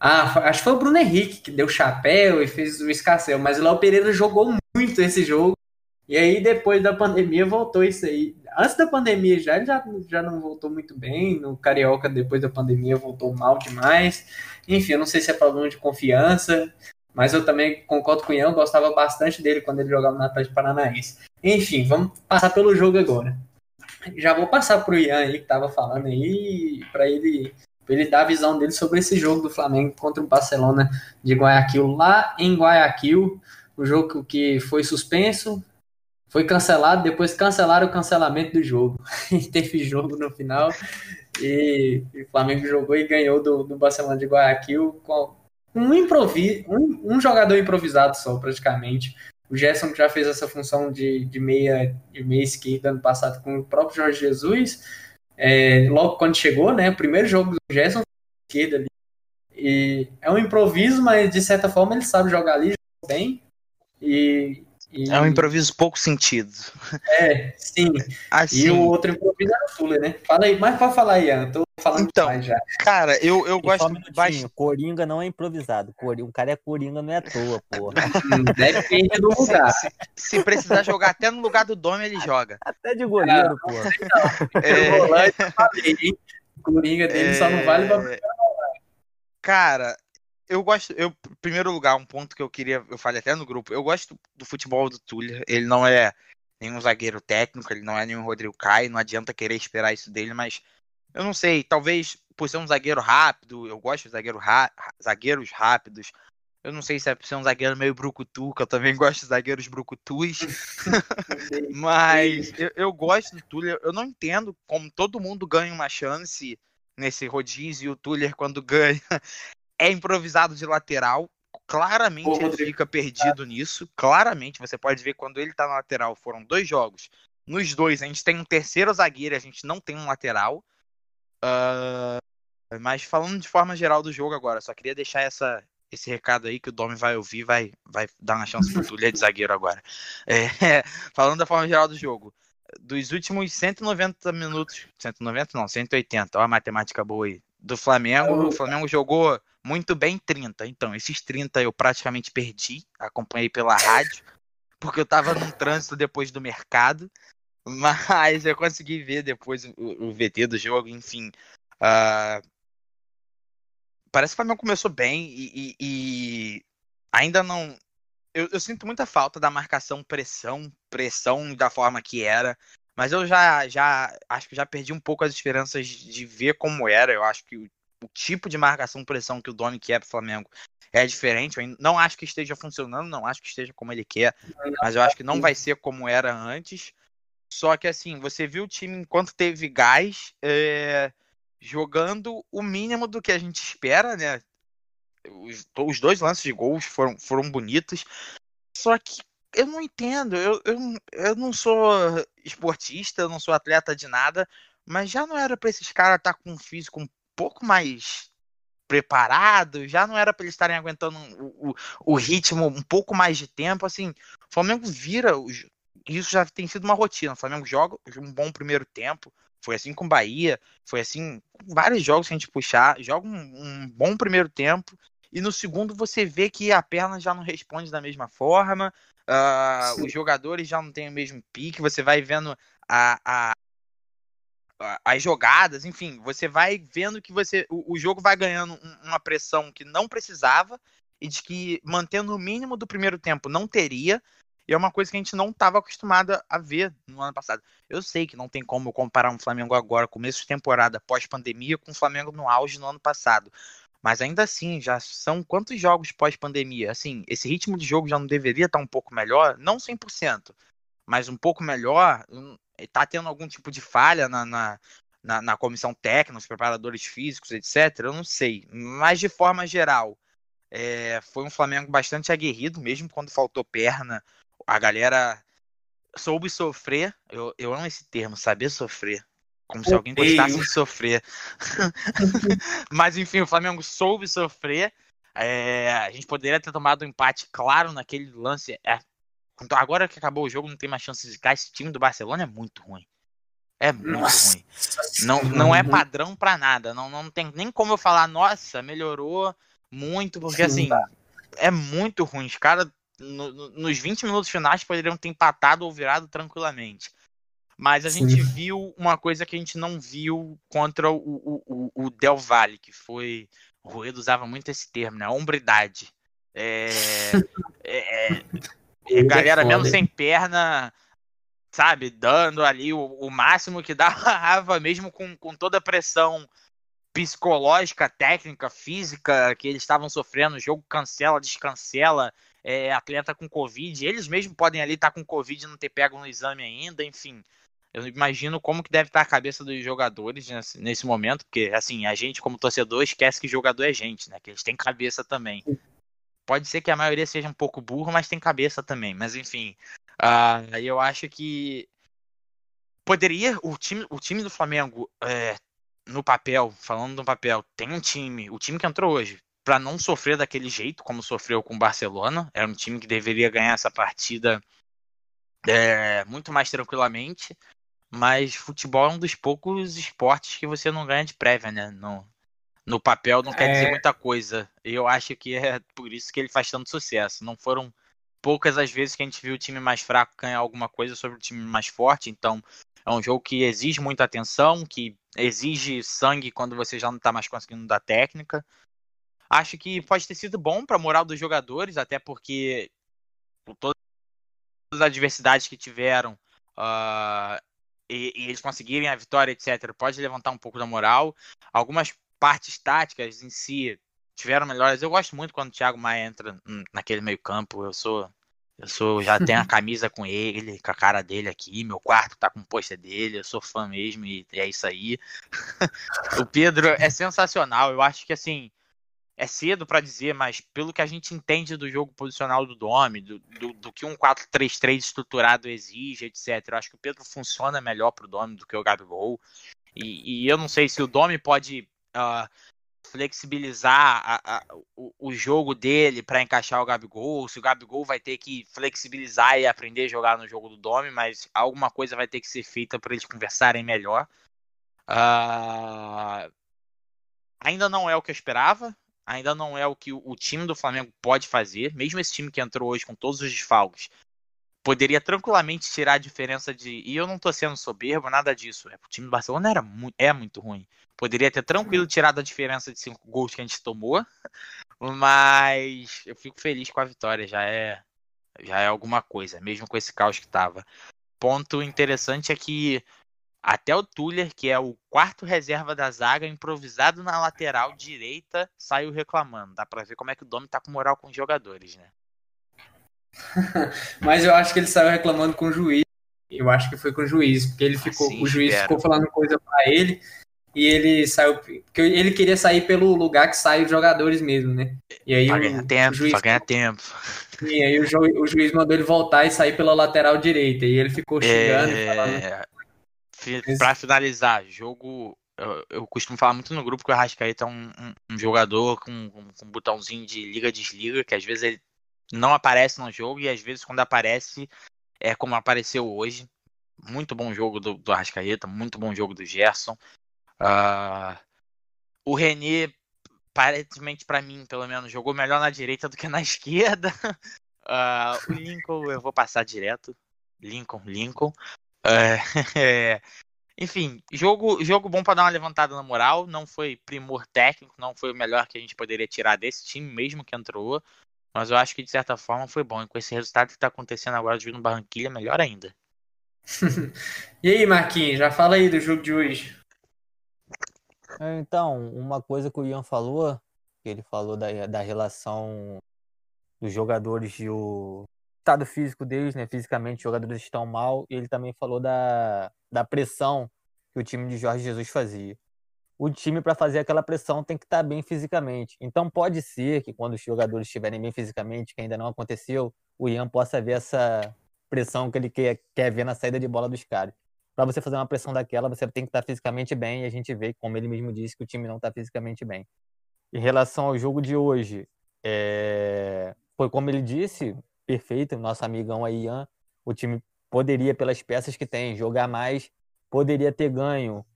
Ah, acho que foi o Bruno Henrique que deu chapéu e fez o escassel, mas o Léo Pereira jogou muito esse jogo e aí, depois da pandemia, voltou isso aí. Antes da pandemia já, ele já, já não voltou muito bem. No Carioca, depois da pandemia, voltou mal demais. Enfim, eu não sei se é problema de confiança, mas eu também concordo com o Ian, gostava bastante dele quando ele jogava no Atlético Paranaense. Enfim, vamos passar pelo jogo agora. Já vou passar para o Ian aí, que estava falando aí, para ele, ele dar a visão dele sobre esse jogo do Flamengo contra o Barcelona de Guayaquil, lá em Guayaquil. O jogo que foi suspenso, foi cancelado, depois cancelaram o cancelamento do jogo. teve jogo no final e, e, o Flamengo jogou e ganhou do, do Barcelona de Guayaquil com um, um, um, jogador improvisado só, praticamente. O Gerson já fez essa função de, de, meia, de meia esquerda ano passado com o próprio Jorge Jesus. É, logo quando chegou, né? O primeiro jogo do Gerson esquerda ali. E é um improviso, mas de certa forma ele sabe jogar ali, bem. E E- É um improviso pouco sentido. É, sim. Assim, E o outro improviso era o Tuller, né? Fala aí, mas pode falar, Ian. Tô falando Então, mais já. cara, eu, eu E gosto um bastante. Coringa não é improvisado. Cori- O cara é Coringa, não é à toa, porra. Hum, Depende do lugar. Se precisar jogar até no lugar do Dome, ele joga. Até de goleiro, porra. É, O volante, eu falei, hein? O Coringa dele só não vale pra É, Cara, eu gosto. Eu, em primeiro lugar, um ponto que eu queria. Eu falei até no grupo. Eu gosto do futebol do Tuller. Ele não é nenhum zagueiro técnico, ele não é nenhum Rodrigo Caio. Não adianta querer esperar isso dele, mas eu não sei. Talvez por ser um zagueiro rápido, eu gosto de zagueiro zagueiros rápidos. Eu não sei se é por ser um zagueiro meio brucutu, que eu também gosto de zagueiros brucutus. Mas eu, eu gosto do Tuller. Eu não entendo como todo mundo ganha uma chance nesse rodízio. E o Tuller, quando ganha, é improvisado de lateral. Claramente Ô, ele fica perdido nisso. Claramente, você pode ver quando ele tá na lateral. Foram dois jogos. Nos dois, a gente tem um terceiro zagueiro, a gente não tem um lateral. Ah, mas falando de forma geral do jogo agora, só queria deixar essa, esse recado aí que o Domi vai ouvir, vai, vai dar uma chance pro Tuller de zagueiro agora. É, falando da forma geral do jogo, dos últimos 190 minutos, 190 não, 180, ó a matemática boa aí, do Flamengo, o Flamengo jogou muito bem 30. Então, esses 30 eu praticamente perdi, acompanhei pela rádio, porque eu tava num trânsito depois do mercado, mas eu consegui ver depois o, o VT do jogo, enfim. ah, parece que o Flamengo começou bem e, e- e ainda não. Eu, eu sinto muita falta da marcação pressão, pressão da forma que era. Mas eu já, já acho que já perdi um pouco as esperanças de ver como era. Eu acho que o, o tipo de marcação pressão que o Domi quer pro Flamengo é diferente. Eu não acho que esteja funcionando, não acho que esteja como ele quer. Mas eu acho que não vai ser como era antes. Só que assim, você viu o time enquanto teve gás, é, jogando o mínimo do que a gente espera, né? Os, os dois lances de gols foram, foram bonitos. Só que eu não entendo. Eu, eu, eu não sou esportista, eu não sou atleta de nada. Mas já não era pra esses caras estar com um físico um pouco mais preparado, já não era pra eles estarem aguentando o, o, o ritmo um pouco mais de tempo. Assim, o Flamengo vira. Isso já tem sido uma rotina. O Flamengo joga um bom primeiro tempo. Foi assim com o Bahia, foi assim com vários jogos que a gente puxar. Joga um, um bom primeiro tempo. E no segundo você vê que a perna já não responde da mesma forma. Sim. os jogadores já não têm o mesmo pique. Você vai vendo a- a- as jogadas, enfim, você vai vendo que você o, o jogo vai ganhando um- uma pressão que não precisava e de que mantendo o mínimo do primeiro tempo não teria. E é uma coisa que a gente não estava acostumado a ver no ano passado. Eu sei que não tem como comparar um Flamengo agora, começo de temporada, pós-pandemia, com o Flamengo no auge no ano passado. Mas ainda assim, já são quantos jogos pós-pandemia? Assim, esse ritmo de jogo já não deveria estar um pouco melhor? Não 100%, mas um pouco melhor. Hum, Tá tendo algum tipo de falha na, na, na, na comissão técnica, nos preparadores físicos, etc. Eu não sei. Mas de forma geral, é, foi um Flamengo bastante aguerrido, mesmo quando faltou perna. A galera soube sofrer. Eu, eu amo esse termo, saber sofrer. Como se alguém gostasse de sofrer. Mas enfim, o Flamengo soube sofrer. É, a gente poderia ter tomado um empate, claro, naquele lance. É, então, agora que acabou o jogo, não tem mais chances de ficar. Esse time do Barcelona é muito ruim. É muito Nossa. ruim. Não, não é padrão pra nada. Não, não tem nem como eu falar, nossa, melhorou muito, porque assim, é muito ruim. Os caras, no- no- nos 20 minutos finais, poderiam ter empatado ou virado tranquilamente. Mas a Sim. gente viu uma coisa que a gente não viu contra o, o, o, o Del Valle, que foi. O Ruedo usava muito esse termo, né? Hombridade. É, é, é, é, galera mesmo foda, sem perna, sabe, dando ali o, o máximo que dava, mesmo com, com toda a pressão psicológica, técnica, física que eles estavam sofrendo, o jogo cancela, descancela, é, atleta com Covid, eles mesmos podem ali estar com Covid e não ter pego no exame ainda, enfim. Eu imagino como que deve estar a cabeça dos jogadores nesse, nesse momento, porque assim, a gente como torcedor esquece que jogador é gente, né? Que eles têm cabeça também. Pode ser que a maioria seja um pouco burro, mas tem cabeça também. Mas enfim, ah, eu acho que poderia o time, o time do Flamengo é, no papel, falando no papel, tem um time, o time que entrou hoje, para não sofrer daquele jeito como sofreu com o Barcelona, era um time que deveria ganhar essa partida é, muito mais tranquilamente. Mas futebol é um dos poucos esportes que você não ganha de prévia, né? No, no papel não quer é... dizer muita coisa. Eu acho que é por isso que ele faz tanto sucesso. Não foram poucas as vezes que a gente viu o time mais fraco ganhar alguma coisa sobre o time mais forte. Então, é um jogo que exige muita atenção, que exige sangue quando você já não está mais conseguindo dar técnica. Acho que pode ter sido bom para a moral dos jogadores, até porque por todas as adversidades que tiveram uh, e, e, eles conseguirem a vitória, etc., pode levantar um pouco da moral. Algumas partes táticas em si tiveram melhores. Eu gosto muito quando o Thiago Maia entra naquele meio campo. Eu sou eu sou, já tenho a camisa com ele, com a cara dele aqui, meu quarto tá com o pôster dele, eu sou fã mesmo e é isso aí. o Pedro é sensacional, eu acho que assim, é cedo para dizer, mas pelo que a gente entende do jogo posicional do Domi, do, do, do que um 4-3-3 estruturado exige, etc. Eu acho que o Pedro funciona melhor pro Domi do que o Gabigol. E, e eu não sei se o Domi pode uh, flexibilizar a, a, o, o, jogo dele para encaixar o Gabigol, se o Gabigol vai ter que flexibilizar e aprender a jogar no jogo do Domi, mas alguma coisa vai ter que ser feita para eles conversarem melhor. Uh, ainda não é o que eu esperava, ainda não é o que o, o time do Flamengo pode fazer, mesmo esse time que entrou hoje com todos os desfalques, poderia tranquilamente tirar a diferença de. E eu não tô sendo soberbo, nada disso. É, o time do Barcelona era muito, é muito ruim. Poderia ter tranquilo tirado a diferença de cinco gols que a gente tomou. Mas eu fico feliz com a vitória. Já é, já é alguma coisa, mesmo com esse caos que tava. Ponto interessante é que até o Tuller, que é o quarto reserva da zaga, improvisado na lateral direita, saiu reclamando. Dá pra ver como é que o Domi tá com moral com os jogadores, né? Mas eu acho que ele saiu reclamando com o juiz. Eu acho que foi com o juiz, porque ele ficou, assim, o juiz espero. ficou falando coisa para ele e ele saiu porque ele queria sair pelo lugar que saem os jogadores mesmo, né? E aí pra ganhar o, tempo, o juiz, pra ganhar tempo. E aí o, ju, o, juiz mandou ele voltar e sair pela lateral direita e ele ficou xingando. É... Para finalizar, jogo eu, eu, costumo falar muito no grupo que o Arrascaeta é um, um, um jogador com, com, com um botãozinho de liga-desliga, que às vezes ele não aparece no jogo e às vezes quando aparece é como apareceu hoje. Muito bom jogo do, do Arrascaeta, muito bom jogo do Gerson. Uh, o René, aparentemente para mim, pelo menos, jogou melhor na direita do que na esquerda. Uh, o Lincoln, eu vou passar direto. Lincoln, Lincoln. Uh, enfim, jogo, jogo bom para dar uma levantada na moral. Não foi primor técnico, não foi o melhor que a gente poderia tirar desse time, mesmo que entrou. Mas eu acho que de certa forma foi bom. E com esse resultado que está acontecendo agora de no Barranquilha, melhor ainda. e aí, Marquinhos, já fala aí do jogo de hoje. É, então, uma coisa que o Ian falou, que ele falou da, da relação dos jogadores e o estado físico deles, né? Fisicamente, os jogadores estão mal. E ele também falou da, da pressão que o time de Jorge Jesus fazia o time para fazer aquela pressão tem que estar tá bem fisicamente. Então pode ser que quando os jogadores estiverem bem fisicamente, que ainda não aconteceu, o Ian possa ver essa pressão que ele quer, quer ver na saída de bola dos caras. Para você fazer uma pressão daquela, você tem que estar tá fisicamente bem, e a gente vê, como ele mesmo disse, que o time não está fisicamente bem. Em relação ao jogo de hoje, é... foi como ele disse, perfeito, nosso amigão aí, Ian, o time poderia, pelas peças que tem, jogar mais, poderia ter ganho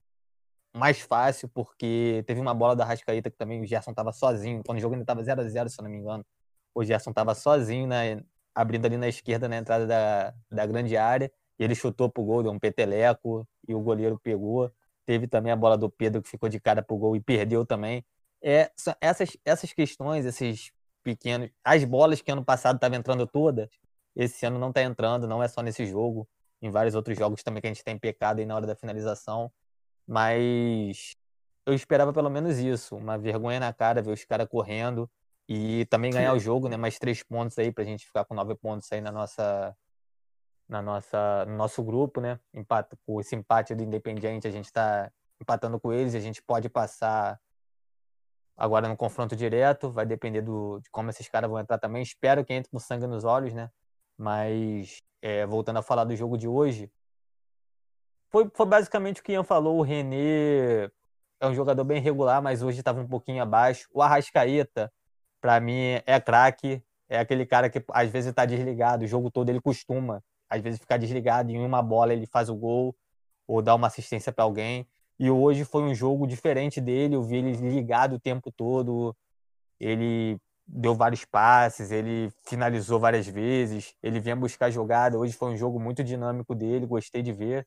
mais fácil, porque teve uma bola da Rascaíta que também o Gerson estava sozinho, quando o jogo ainda estava 0 a 0 se eu não me engano. O Gerson estava sozinho, né, abrindo ali na esquerda, na entrada da, da grande área, e ele chutou pro gol, deu um peteleco, e o goleiro pegou. Teve também a bola do Pedro que ficou de cara pro gol e perdeu também. É, essas, essas questões, esses pequenos. As bolas que ano passado estavam entrando todas, esse ano não está entrando, não é só nesse jogo, em vários outros jogos também que a gente tem pecado aí na hora da finalização. Mas eu esperava pelo menos isso, uma vergonha na cara ver os caras correndo e também ganhar o jogo, né? Mais três pontos aí pra gente ficar com nove pontos aí na nossa na nossa no nosso grupo, né? Empate, com esse empate do Independiente, a gente está empatando com eles, a gente pode passar agora no confronto direto, vai depender do, de como esses caras vão entrar também. Espero que entre com sangue nos olhos, né? Mas é, voltando a falar do jogo de hoje, foi, foi basicamente o que Ian falou. O René é um jogador bem regular, mas hoje estava um pouquinho abaixo. O Arrascaeta, para mim, é craque. É aquele cara que às vezes está desligado, o jogo todo ele costuma às vezes ficar desligado em uma bola ele faz o gol ou dá uma assistência para alguém. E hoje foi um jogo diferente dele, eu vi ele ligado o tempo todo, ele deu vários passes, ele finalizou várias vezes, ele vinha buscar jogada. Hoje foi um jogo muito dinâmico dele, gostei de ver.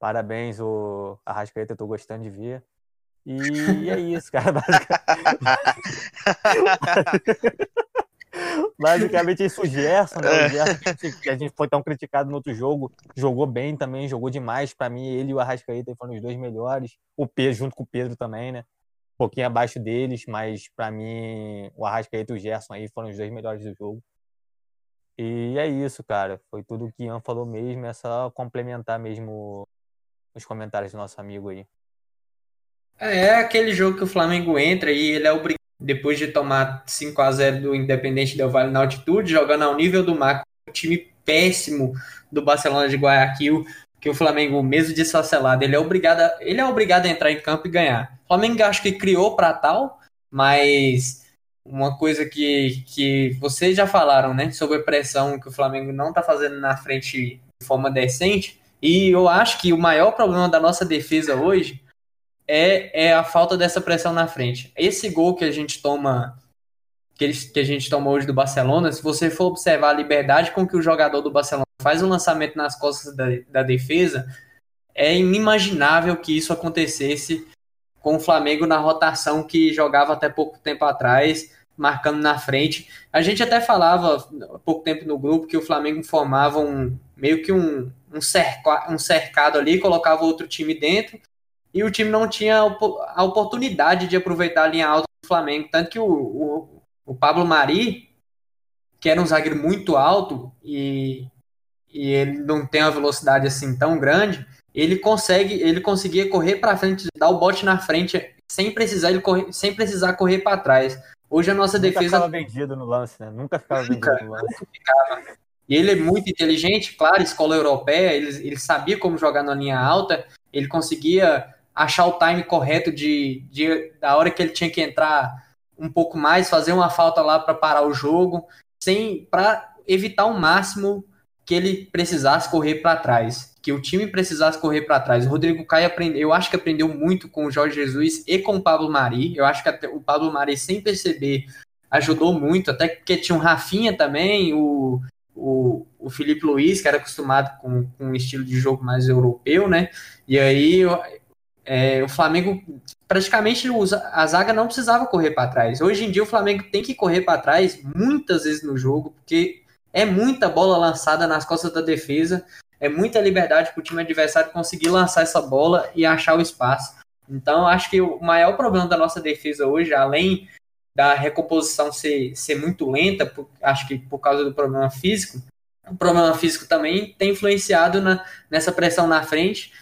Parabéns, o Arrascaeta, eu tô gostando de ver. E é isso, cara. Basicamente isso, o Gerson, né? O é. Gerson, que a gente foi tão criticado no outro jogo, jogou bem também, jogou demais. Para mim, ele e o Arrascaeta foram os dois melhores. O Pedro, junto com o Pedro também, né? Um pouquinho abaixo deles, mas para mim, o Arrascaeta e o Gerson aí foram os dois melhores do jogo. E é isso, cara. Foi tudo o que Ian falou mesmo, é só complementar mesmo os comentários do nosso amigo aí. É aquele jogo que o Flamengo entra e ele é obrigado, depois de tomar 5 a 0 do Independente Del Vale na altitude, jogando ao nível do mar, um time péssimo do Barcelona de Guayaquil, que o Flamengo, mesmo desfacelado, ele é obrigado a, ele é obrigado a entrar em campo e ganhar. O Flamengo acho que criou para tal, mas uma coisa que, que vocês já falaram, né, sobre a pressão que o Flamengo não está fazendo na frente de forma decente, e eu acho que o maior problema da nossa defesa hoje é, é a falta dessa pressão na frente. Esse gol que a gente toma que, eles, que a gente tomou hoje do Barcelona, se você for observar a liberdade com que o jogador do Barcelona faz um lançamento nas costas da, da defesa, é inimaginável que isso acontecesse com o Flamengo na rotação que jogava até pouco tempo atrás, marcando na frente. A gente até falava há pouco tempo no grupo que o Flamengo formava um meio que um, um, um cercado ali, colocava outro time dentro e o time não tinha a oportunidade de aproveitar a linha alta do Flamengo. Tanto que o, o, o Pablo Mari, que era um zagueiro muito alto e, e ele não tem uma velocidade assim tão grande, ele consegue, ele conseguia correr para frente, dar o bote na frente sem precisar ele correr, sem precisar correr para trás. Hoje a nossa Nunca defesa ficava vendido no lance, né? Nunca ficava Nunca, vendido no lance. E ele é muito inteligente, claro, escola europeia, ele, ele sabia como jogar na linha alta, ele conseguia achar o time correto de, de da hora que ele tinha que entrar um pouco mais, fazer uma falta lá para parar o jogo, sem para evitar o máximo que ele precisasse correr para trás, que o time precisasse correr para trás. O Rodrigo Caio aprendeu, eu acho que aprendeu muito com o Jorge Jesus e com o Pablo Mari. Eu acho que o Pablo Mari sem perceber ajudou muito, até porque tinha o Rafinha também, o o, o Felipe Luiz, que era acostumado com, com um estilo de jogo mais europeu, né? E aí é, o Flamengo praticamente a zaga não precisava correr para trás. Hoje em dia o Flamengo tem que correr para trás muitas vezes no jogo, porque é muita bola lançada nas costas da defesa, é muita liberdade para o time adversário conseguir lançar essa bola e achar o espaço. Então acho que o maior problema da nossa defesa hoje, além da recomposição ser, ser muito lenta, por, acho que por causa do problema físico, o problema físico também tem influenciado na, nessa pressão na frente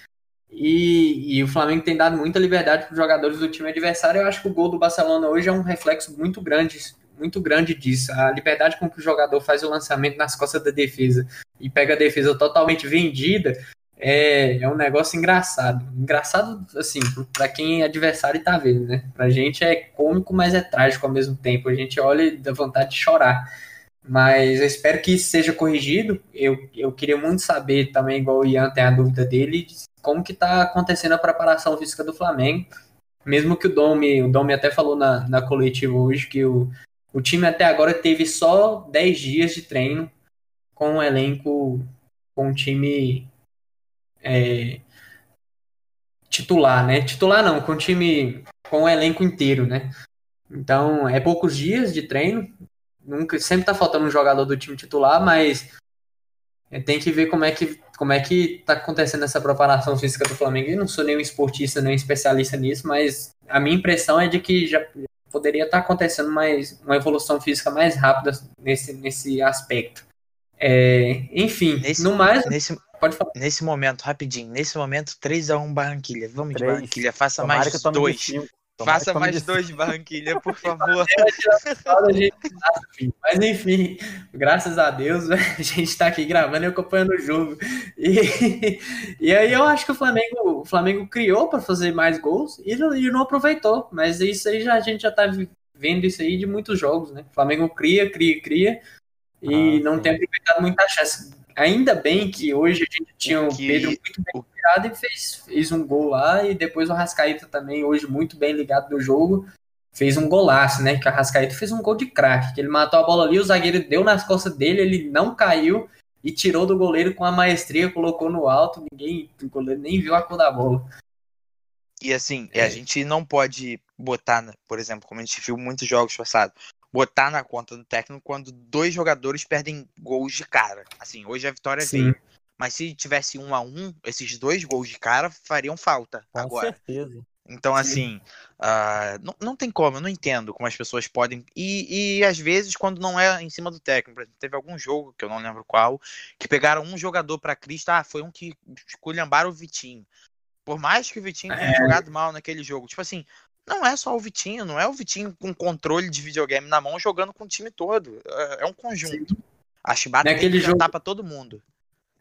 e, e, o Flamengo tem dado muita liberdade para os jogadores do time adversário. Eu acho que o gol do Barcelona hoje é um reflexo muito grande, muito grande disso. A liberdade com que o jogador faz o lançamento nas costas da defesa e pega a defesa totalmente vendida é, é um negócio engraçado. Engraçado, assim, para quem é adversário e tá vendo, né? Pra gente é cômico, mas é trágico ao mesmo tempo. A gente olha e dá vontade de chorar. Mas eu espero que isso seja corrigido. Eu, eu queria muito saber também, igual o Ian tem a dúvida dele, como que tá acontecendo a preparação física do Flamengo. Mesmo que o Domi, o Domi até falou na, na coletiva hoje que o, o time até agora teve só 10 dias de treino com um elenco, com um time é, titular, né? Titular não, com o time, com o elenco inteiro, né? Então, é poucos dias de treino, nunca sempre tá faltando um jogador do time titular, mas tem que ver como é que como é que tá acontecendo essa preparação física do Flamengo. Eu não sou nenhum esportista, nem especialista nisso, mas a minha impressão é de que já poderia estar tá acontecendo mais uma evolução física mais rápida nesse, nesse aspecto. É, enfim, nesse, no mais, nesse, Pode falar. Nesse momento, rapidinho, nesse momento, 3x1 Barranquilha. Vamos 3. de Barranquilha, faça Tomara mais dois. Faça mais dois de Barranquilha, por favor. Mas enfim, graças a Deus, a gente está aqui gravando e acompanhando o jogo. E, e aí eu acho que o Flamengo, o Flamengo criou para fazer mais gols e, e não aproveitou. Mas isso aí já, a gente já está vendo isso aí de muitos jogos, né? O Flamengo cria, cria, cria e ah, não sim. tem aproveitado muita chance ainda bem que hoje a gente tinha o que- Pedro muito bem virado e fez, fez um gol lá, e depois o Rascaíta também, hoje muito bem ligado no jogo, fez um golaço, né? Que o Rascaíta fez um gol de craque, que ele matou a bola ali, o zagueiro deu nas costas dele, ele não caiu e tirou do goleiro com a maestria, colocou no alto, ninguém, o goleiro nem viu a cor da bola. E assim, É. a gente não pode botar, por exemplo, como a gente viu muitos jogos passados, botar na conta do técnico quando dois jogadores perdem gols de cara. Assim, hoje a vitória Sim. veio. Mas se tivesse um a um, esses dois gols de cara fariam falta Com agora. certeza. Então, assim, ah, não, não tem como, eu não entendo como as pessoas podem. E, e às vezes, quando não é em cima do técnico, por exemplo, teve algum jogo, que eu não lembro qual, que pegaram um jogador pra Cristo, ah, foi um que esculhambaram o Vitinho. Por mais que o Vitinho tenha jogado mal naquele jogo, tipo assim, não é só o Vitinho, não é o Vitinho com controle de videogame na mão jogando com o time todo. É, é um conjunto. A Chibata tem que jogo- pra todo mundo.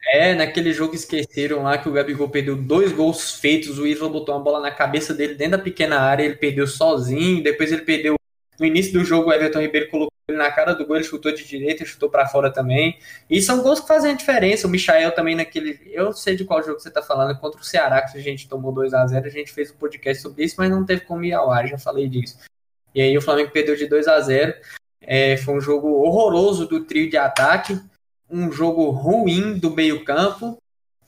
É, naquele jogo esqueceram lá que o Gabigol perdeu dois gols feitos, o Isla botou uma bola na cabeça dele dentro da pequena área, ele perdeu sozinho, depois ele perdeu no início do jogo, o Everton Ribeiro colocou ele na cara do gol, ele chutou de direita, chutou pra fora também. E são gols que fazem a diferença. O Michael também naquele, eu sei de qual jogo você tá falando, contra o Ceará, que a gente tomou 2 a 0, a gente fez um podcast sobre isso, mas não teve como ir ao ar, já falei disso. E aí o Flamengo perdeu de 2 a 0. É, foi um jogo horroroso do trio de ataque um jogo ruim do meio-campo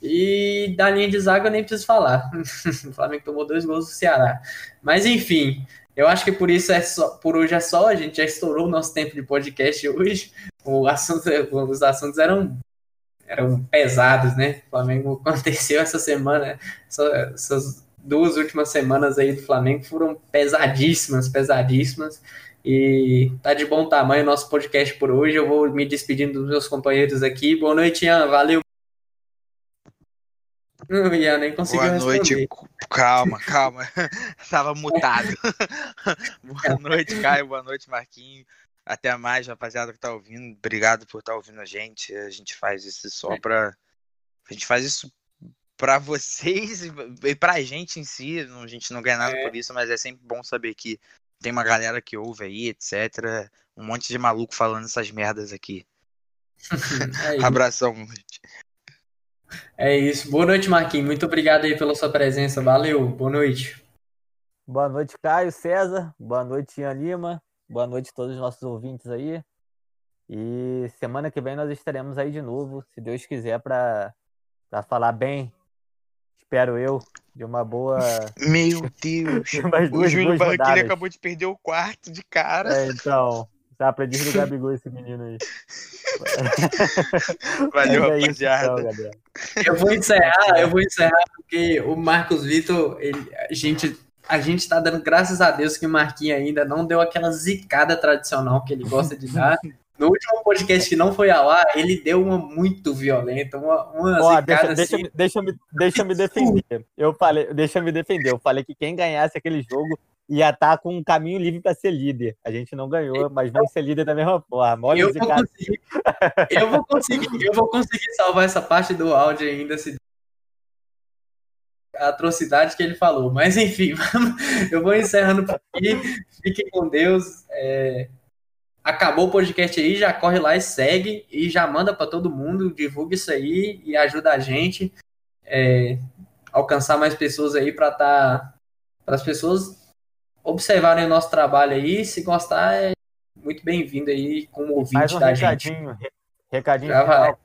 e da linha de zaga eu nem preciso falar. o Flamengo tomou dois gols do Ceará. Mas enfim, eu acho que por isso é só, por hoje é só. A gente já estourou o nosso tempo de podcast hoje. O assunto, os assuntos eram eram pesados, né? O Flamengo aconteceu essa semana, essa- essas duas últimas semanas aí do Flamengo foram pesadíssimas, pesadíssimas. E tá de bom tamanho o nosso podcast por hoje. Eu vou me despedindo dos meus companheiros aqui. Boa noite, Ian. Valeu. Não, Ian, nem conseguiu Boa noite. responder. Calma, calma. Tava mutado. Boa noite, Caio. Boa noite, Marquinhos. Até mais, rapaziada que tá ouvindo. Obrigado por estar ouvindo a gente. A gente faz isso só pra. A gente faz isso pra vocês e pra gente em si. A gente não ganha nada por isso, mas é sempre bom saber que tem uma galera que ouve aí, etc. Um monte de maluco falando essas merdas aqui. É. Abração, gente. É isso. Boa noite, Marquinhos. Muito obrigado aí pela sua presença. Valeu. Boa noite. Boa noite, Caio César. Boa noite, Ian Lima. Boa noite a todos os nossos ouvintes aí. E semana que vem nós estaremos aí de novo, se Deus quiser, para falar bem, espero eu, de uma boa. Meu Deus. O duas, Júnior duas Barranquilla acabou de perder o quarto de cara. É, então, dá pra desligar Gabigol esse menino aí. Valeu, é isso, rapaziada. então, galera. Eu vou encerrar, eu vou encerrar porque o Marcos Vitor, ele- a gente a gente tá dando graças a Deus que o Marquinhos ainda não deu aquela zicada tradicional que ele gosta de dar. No último podcast que não foi ao ar, ele deu uma muito violenta, uma, uma Ó, deixa, deixa, assim. deixa, me, deixa me defender. Eu falei, deixa me defender. Eu falei que quem ganhasse aquele jogo ia estar com um caminho livre para ser líder. A gente não ganhou, mas vamos ser líder da mesma forma. Olha Eu vou, conseguir, eu vou conseguir, eu vou conseguir salvar essa parte do áudio ainda se a atrocidade que ele falou. Mas enfim, eu vou encerrando por aqui. Fiquem com Deus. É, Acabou o podcast aí, já corre lá e segue e já manda para todo mundo, divulga isso aí e ajuda a gente é, alcançar mais pessoas aí para tá para as pessoas observarem o nosso trabalho aí, se gostar é muito bem-vindo aí como ouvinte Mais um da gente. recadinho. re- Recadinho vai.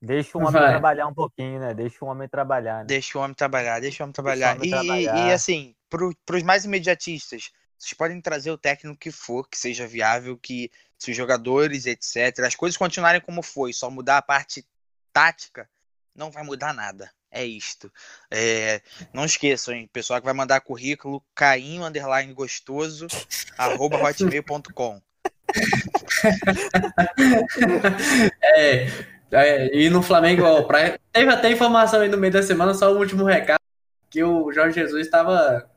Deixa o homem Vai. trabalhar um pouquinho, né? Deixa o homem trabalhar. Né? Deixa o homem trabalhar, deixa o homem trabalhar. homem e, trabalhar. e, assim, pro, pros mais imediatistas, vocês podem trazer o técnico que for, que seja viável, que se os jogadores, etc., as coisas continuarem como foi, só mudar a parte tática, não vai mudar nada. É isto. É, não esqueçam, hein? Pessoal que vai mandar currículo, cainho, underline gostoso, arroba hotmail.com. É, é, e no Flamengo, ó, pra- teve até informação aí no meio da semana, só o último recado, que o Jorge Jesus estava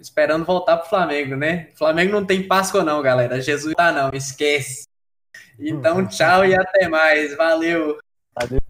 esperando voltar pro Flamengo, né? Flamengo não tem Páscoa não, galera. Jesus tá não, esquece. Então, tchau e até mais. Valeu.